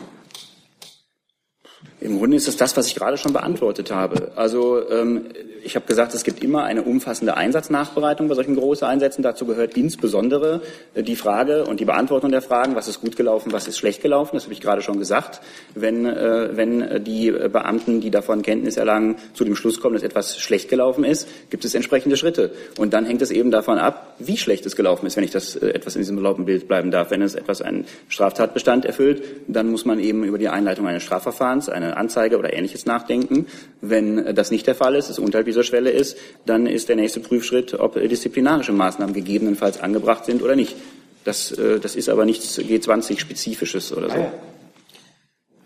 Im Grunde ist es das, was ich gerade schon beantwortet habe. Also ähm, ich habe gesagt, es gibt immer eine umfassende Einsatznachbereitung bei solchen großen Einsätzen. Dazu gehört insbesondere äh, die Frage und die Beantwortung der Fragen, was ist gut gelaufen, was ist schlecht gelaufen. Das habe ich gerade schon gesagt. Wenn, äh, wenn die Beamten, die davon Kenntnis erlangen, zu dem Schluss kommen, dass etwas schlecht gelaufen ist, gibt es entsprechende Schritte. Und dann hängt es eben davon ab, wie schlecht es gelaufen ist, wenn ich das äh, etwas in diesem erlaubten Bild bleiben darf. Wenn es etwas einen Straftatbestand erfüllt, dann muss man eben über die Einleitung eines Strafverfahrens, eine Anzeige oder Ähnliches nachdenken. Wenn das nicht der Fall ist, es unterhalb dieser Schwelle ist, dann ist der nächste Prüfschritt, ob disziplinarische Maßnahmen gegebenenfalls angebracht sind oder nicht. Das, äh, das ist aber nichts G20-Spezifisches oder so.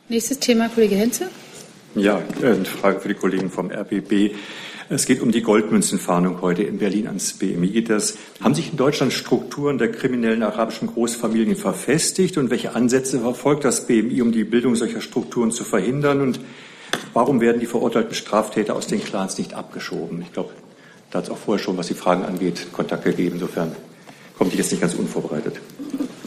Nächstes Thema, Kollege Henze. Ja, äh, eine Frage für die Kollegen vom RBB. Es geht um die Goldmünzenfahndung heute in Berlin ans BMI. Das, haben sich in Deutschland Strukturen der kriminellen arabischen Großfamilien verfestigt und welche Ansätze verfolgt das BMI, um die Bildung solcher Strukturen zu verhindern? Und warum werden die verurteilten Straftäter aus den Clans nicht abgeschoben? Ich glaube, da hat es auch vorher schon, was die Fragen angeht, Kontakt gegeben. Insofern kommt die jetzt nicht ganz unvorbereitet.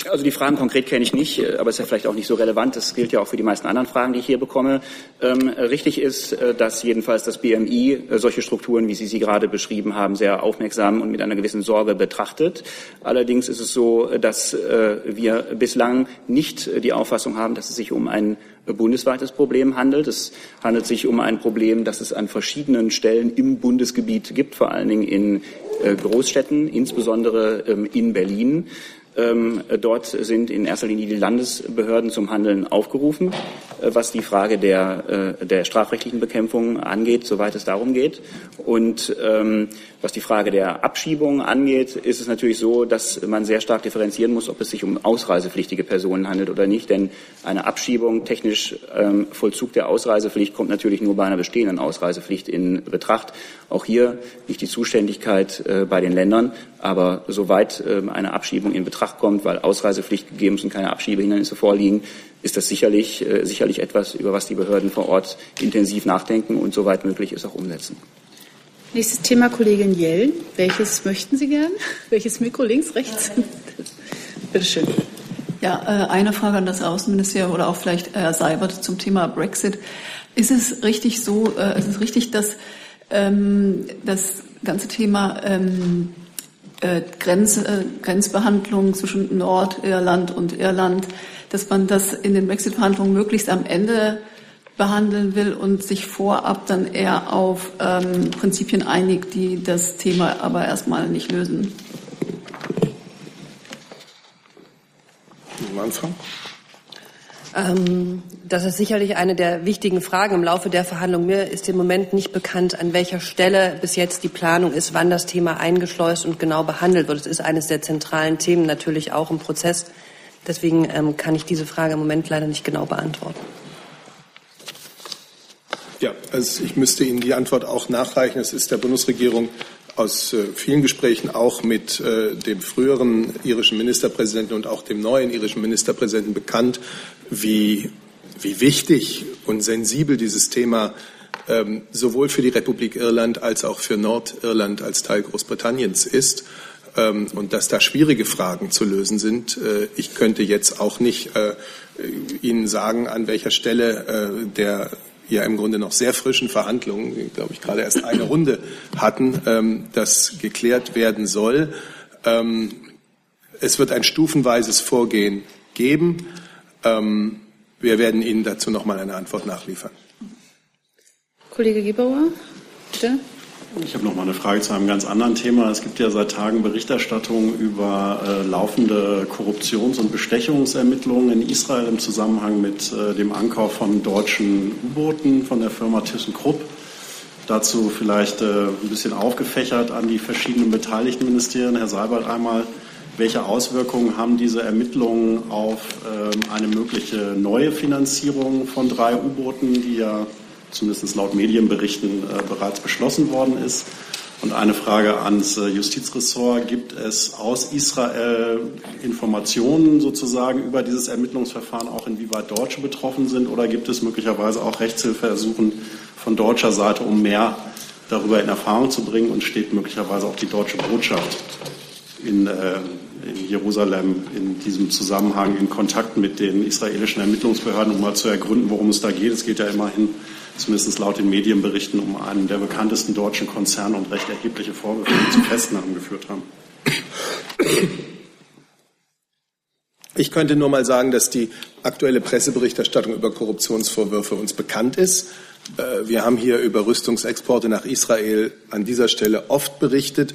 Also die Fragen konkret kenne ich nicht, äh, aber ist ja vielleicht auch nicht so relevant. Das gilt ja auch für die meisten anderen Fragen, die ich hier bekomme. Ähm, richtig ist, äh, dass jedenfalls das BMI äh, solche Strukturen, wie Sie sie gerade beschrieben haben, sehr aufmerksam und mit einer gewissen Sorge betrachtet. Allerdings ist es so, dass wir bislang nicht die Auffassung haben, dass es sich um ein bundesweites Problem handelt. Es handelt sich um ein Problem, das es an verschiedenen Stellen im Bundesgebiet gibt, vor allen Dingen in Großstädten, insbesondere ähm, in Berlin. Ähm, dort sind in erster Linie die Landesbehörden zum Handeln aufgerufen, äh, was die Frage der, äh, der strafrechtlichen Bekämpfung angeht, soweit es darum geht. Und ähm, was die Frage der Abschiebung angeht, ist es natürlich so, dass man sehr stark differenzieren muss, ob es sich um ausreisepflichtige Personen handelt oder nicht. Denn eine Abschiebung, technisch ähm, Vollzug der Ausreisepflicht, kommt natürlich nur bei einer bestehenden Ausreisepflicht in Betracht. Auch hier liegt die Zuständigkeit äh, bei den Ländern. Aber soweit eine Abschiebung in Betracht kommt, weil Ausreisepflicht gegeben ist und keine Abschiebehindernisse vorliegen, ist das sicherlich, äh, sicherlich etwas, über was die Behörden vor Ort intensiv nachdenken und soweit möglich ist auch umsetzen. Nächstes Thema, Kollegin Jell. Welches möchten Sie gern? *laughs* Welches Mikro links, rechts? Bitte schön. Ja, äh, eine Frage an das Außenministerium oder auch vielleicht Herr Seibert zum Thema Brexit. Ist es richtig so, äh, ist es richtig, dass ähm, das ganze Thema ähm, äh, Grenz, äh, Grenzbehandlung zwischen Nordirland und Irland, dass man das in den Brexit-Verhandlungen möglichst am Ende behandeln will und sich vorab dann eher auf ähm, Prinzipien einigt, die das Thema aber erstmal nicht lösen. Anfang? Ähm, das ist sicherlich eine der wichtigen Fragen im Laufe der Verhandlungen. Mir ist im Moment nicht bekannt, an welcher Stelle bis jetzt die Planung ist, wann das Thema eingeschleust und genau behandelt wird. Es ist eines der zentralen Themen natürlich auch im Prozess. Deswegen ähm, kann ich diese Frage im Moment leider nicht genau beantworten. Ja, also ich müsste Ihnen die Antwort auch nachreichen. Es ist der Bundesregierung aus äh, vielen Gesprächen auch mit äh, dem früheren irischen Ministerpräsidenten und auch dem neuen irischen Ministerpräsidenten bekannt, wie, wie wichtig und sensibel dieses Thema ähm, sowohl für die Republik Irland als auch für Nordirland als Teil Großbritanniens ist ähm, und dass da schwierige Fragen zu lösen sind. Äh, ich könnte jetzt auch nicht äh, Ihnen sagen, an welcher Stelle äh, der ja im Grunde noch sehr frischen Verhandlungen, die, glaube ich, gerade erst eine Runde hatten, ähm, das geklärt werden soll. Ähm, es wird ein stufenweises Vorgehen geben. Ähm, wir werden Ihnen dazu noch mal eine Antwort nachliefern. Kollege Gebauer, bitte. Ich habe noch mal eine Frage zu einem ganz anderen Thema. Es gibt ja seit Tagen Berichterstattungen über äh, laufende Korruptions- und Bestechungsermittlungen in Israel im Zusammenhang mit äh, dem Ankauf von deutschen U-Booten von der Firma ThyssenKrupp. Dazu vielleicht äh, ein bisschen aufgefächert an die verschiedenen beteiligten Ministerien. Herr Seibert einmal, welche Auswirkungen haben diese Ermittlungen auf ähm, eine mögliche neue Finanzierung von drei U-Booten, die ja zumindest laut Medienberichten äh, bereits beschlossen worden ist. Und eine Frage ans äh, Justizressort. Gibt es aus Israel Informationen sozusagen über dieses Ermittlungsverfahren, auch inwieweit Deutsche betroffen sind? Oder gibt es möglicherweise auch Rechtshilfeersuchen von deutscher Seite, um mehr darüber in Erfahrung zu bringen? Und steht möglicherweise auch die deutsche Botschaft in, äh, in Jerusalem in diesem Zusammenhang in Kontakt mit den israelischen Ermittlungsbehörden, um mal zu ergründen, worum es da geht? Es geht ja immerhin zumindest laut den Medienberichten, um einen der bekanntesten deutschen Konzerne und recht erhebliche Vorwürfe zu Festnahmen geführt haben. Ich könnte nur mal sagen, dass die aktuelle Presseberichterstattung über Korruptionsvorwürfe uns bekannt ist. Äh, wir haben hier über Rüstungsexporte nach Israel an dieser Stelle oft berichtet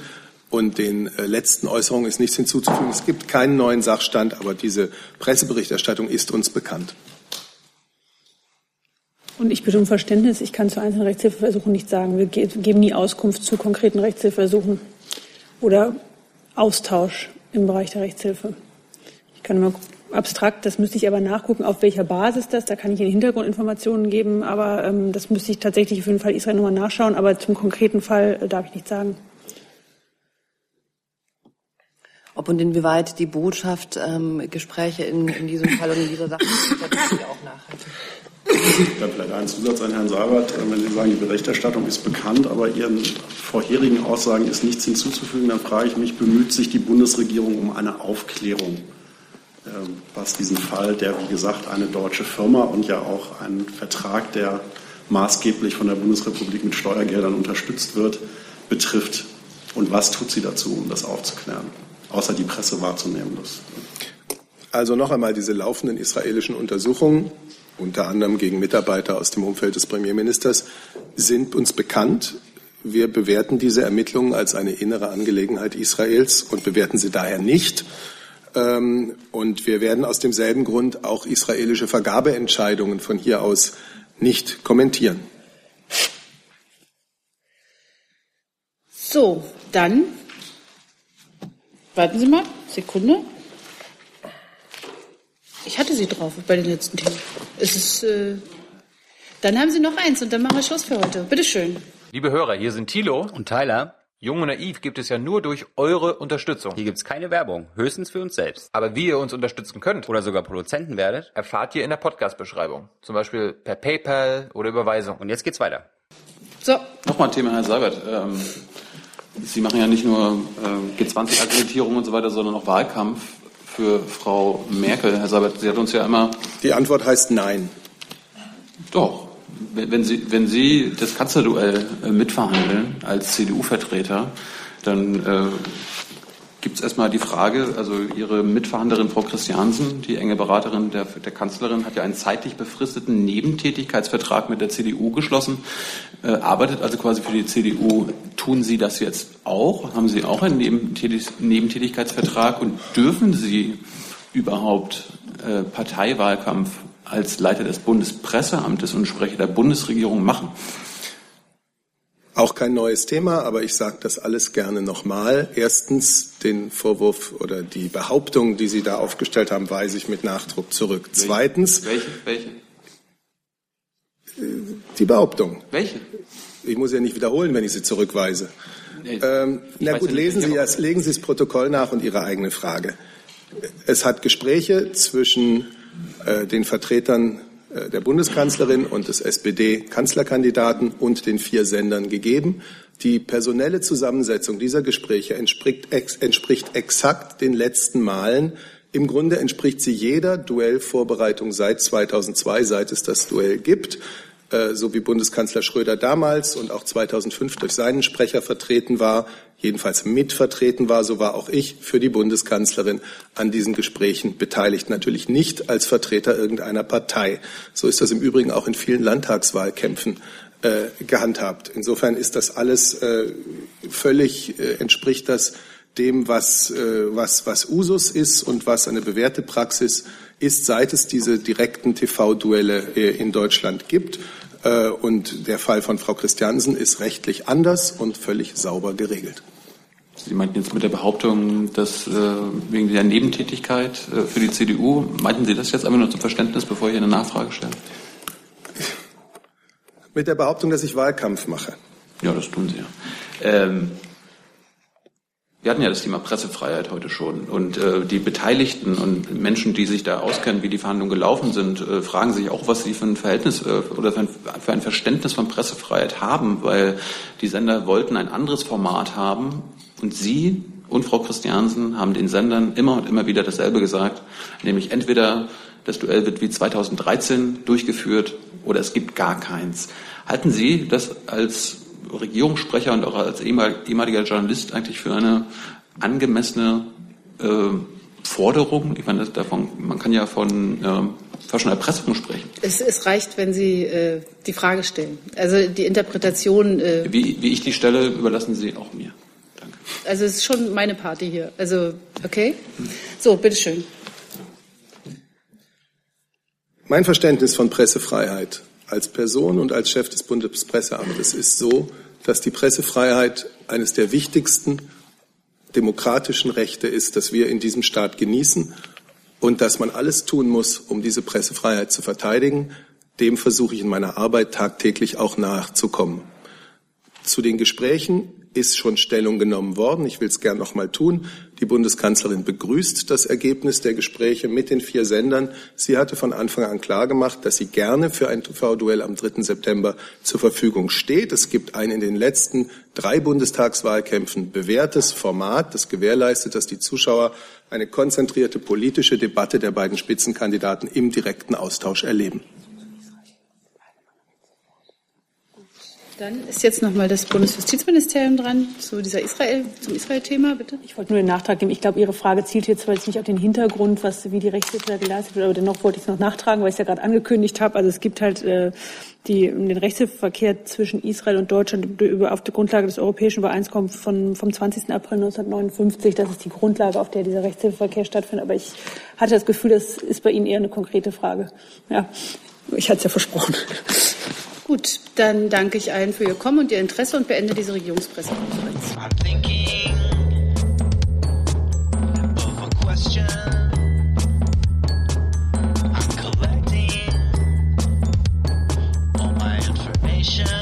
und den äh, letzten Äußerungen ist nichts hinzuzufügen. Es gibt keinen neuen Sachstand, aber diese Presseberichterstattung ist uns bekannt. Und ich bitte um Verständnis, ich kann zu einzelnen Rechtshilfeversuchen nicht sagen. Wir geben nie Auskunft zu konkreten Rechtshilfeversuchen oder Austausch im Bereich der Rechtshilfe. Ich kann immer abstrakt, das müsste ich aber nachgucken, auf welcher Basis das, da kann ich Ihnen Hintergrundinformationen geben, aber ähm, das müsste ich tatsächlich für den Fall Israel nochmal nachschauen, aber zum konkreten Fall äh, darf ich nichts sagen. Ob und inwieweit die Botschaft ähm, Gespräche in, in diesem Fall und in dieser Sache auch nachhalten. Dann vielleicht ein Zusatz an Herrn Seibert. Wenn Sie sagen, die Berichterstattung ist bekannt, aber Ihren vorherigen Aussagen ist nichts hinzuzufügen, dann frage ich mich, bemüht sich die Bundesregierung um eine Aufklärung, ähm, was diesen Fall, der wie gesagt eine deutsche Firma und ja auch ein Vertrag, der maßgeblich von der Bundesrepublik mit Steuergeldern unterstützt wird, betrifft? Und was tut sie dazu, um das aufzuklären? Außer die Presse wahrzunehmen. Also noch einmal diese laufenden israelischen Untersuchungen unter anderem gegen Mitarbeiter aus dem Umfeld des Premierministers, sind uns bekannt. Wir bewerten diese Ermittlungen als eine innere Angelegenheit Israels und bewerten sie daher nicht. Ähm, und wir werden aus demselben Grund auch israelische Vergabeentscheidungen von hier aus nicht kommentieren. So, dann warten Sie mal, Sekunde. Ich hatte sie drauf bei den letzten Themen. Es ist, äh, dann haben Sie noch eins und dann machen wir Schluss für heute. Bitte schön. Liebe Hörer, hier sind Thilo und Tyler. Jung und Naiv gibt es ja nur durch eure Unterstützung. Hier gibt es keine Werbung, höchstens für uns selbst. Aber wie ihr uns unterstützen könnt oder sogar Produzenten werdet, erfahrt ihr in der Podcast-Beschreibung. Zum Beispiel per PayPal oder Überweisung. Und jetzt geht's weiter. So. Nochmal ein Thema, Herr Seibert. Ähm, Sie machen ja nicht nur äh, G20-Akkreditierung und so weiter, sondern auch Wahlkampf für Frau Merkel. Herr Seibert, Sie hat uns ja immer. Die Antwort heißt Nein. Doch. Wenn Sie, wenn Sie das Kanzlerduell äh, mitverhandeln als CDU-Vertreter, dann äh, gibt es erstmal die Frage, also Ihre Mitverhandlerin Frau Christiansen, die enge Beraterin der, der Kanzlerin, hat ja einen zeitlich befristeten Nebentätigkeitsvertrag mit der CDU geschlossen, äh, arbeitet also quasi für die CDU. Tun Sie das jetzt auch? Haben Sie auch einen Nebentätig Nebentätigkeitsvertrag und dürfen Sie überhaupt äh, Parteiwahlkampf als Leiter des Bundespresseamtes und Sprecher der Bundesregierung machen? Auch kein neues Thema, aber ich sage das alles gerne nochmal. Erstens, den Vorwurf oder die Behauptung, die Sie da aufgestellt haben, weise ich mit Nachdruck zurück. Welche? Zweitens. Welche? Welche? Die Behauptung. Welche? Ich muss ja nicht wiederholen, wenn ich sie zurückweise. Nee, ähm, na gut, lesen Sie das, legen Sie das Protokoll nach und Ihre eigene Frage. Es hat Gespräche zwischen äh, den Vertretern äh, der Bundeskanzlerin und des SPD-Kanzlerkandidaten und den vier Sendern gegeben. Die personelle Zusammensetzung dieser Gespräche entspricht, ex, entspricht exakt den letzten Malen. Im Grunde entspricht sie jeder Duellvorbereitung seit 2002, seit es das Duell gibt. Äh, so wie Bundeskanzler Schröder damals und auch 2005 durch seinen Sprecher vertreten war, jedenfalls mitvertreten war, so war auch ich für die Bundeskanzlerin an diesen Gesprächen beteiligt. Natürlich nicht als Vertreter irgendeiner Partei. So ist das im Übrigen auch in vielen Landtagswahlkämpfen äh, gehandhabt. Insofern ist das alles äh, völlig, äh, entspricht das dem, was, äh, was, was Usus ist und was eine bewährte Praxis ist, seit es diese direkten TV-Duelle äh, in Deutschland gibt. Äh, und der Fall von Frau Christiansen ist rechtlich anders und völlig sauber geregelt. Sie meinten jetzt mit der Behauptung, dass äh, wegen der Nebentätigkeit äh, für die CDU, meinten Sie das jetzt einfach nur zum Verständnis, bevor ich eine Nachfrage stelle? Mit der Behauptung, dass ich Wahlkampf mache. Ja, das tun Sie ja. Ähm, wir hatten ja das Thema Pressefreiheit heute schon. Und äh, die Beteiligten und Menschen, die sich da auskennen, wie die Verhandlungen gelaufen sind, äh, fragen sich auch, was sie für ein Verhältnis äh, oder für ein, für ein Verständnis von Pressefreiheit haben, weil die Sender wollten ein anderes Format haben. Und Sie und Frau Christiansen haben den Sendern immer und immer wieder dasselbe gesagt, nämlich entweder das Duell wird wie 2013 durchgeführt oder es gibt gar keins. Halten Sie das als Regierungssprecher und auch als ehemaliger Journalist eigentlich für eine angemessene äh, Forderung? Ich meine, davon, man kann ja von äh, falscher Erpressung sprechen. Es, es, reicht, wenn Sie äh, die Frage stellen. Also die Interpretation. Äh, wie, wie ich die stelle, überlassen Sie auch mir. Danke. Also es ist schon meine Party hier. Also, okay? So, bitteschön. Mein Verständnis von Pressefreiheit als Person und als Chef des Bundespresseamtes ist so, dass die Pressefreiheit eines der wichtigsten demokratischen Rechte ist, das wir in diesem Staat genießen und dass man alles tun muss, um diese Pressefreiheit zu verteidigen. Dem versuche ich in meiner Arbeit tagtäglich auch nachzukommen. Zu den Gesprächen ist schon Stellung genommen worden. Ich will es gern noch mal tun. Die Bundeskanzlerin begrüßt das Ergebnis der Gespräche mit den vier Sendern. Sie hatte von Anfang an klargemacht, dass sie gerne für ein TV-Duell am 3. September zur Verfügung steht. Es gibt ein in den letzten drei Bundestagswahlkämpfen bewährtes Format, das gewährleistet, dass die Zuschauer eine konzentrierte politische Debatte der beiden Spitzenkandidaten im direkten Austausch erleben. Dann ist jetzt noch mal das Bundesjustizministerium dran zu dieser Israel, zum Israel-Thema, bitte. Ich wollte nur den Nachtrag geben. Ich glaube, Ihre Frage zielt jetzt jetzt nicht auf den Hintergrund, was, wie die Rechtshilfe geleistet wird, aber dennoch wollte ich es noch nachtragen, weil ich es ja gerade angekündigt habe. Also es gibt halt äh, die, den Rechtshilfeverkehr zwischen Israel und Deutschland über, auf der Grundlage des europäischen Übereinkommens von, vom 20. April 1959. Das ist die Grundlage, auf der dieser Rechtshilfeverkehr stattfindet. Aber ich hatte das Gefühl, das ist bei Ihnen eher eine konkrete Frage. Ja, ich hatte es ja versprochen. Gut, dann danke ich allen für Ihr Kommen und Ihr Interesse und beende diese Regierungspressekonferenz. I'm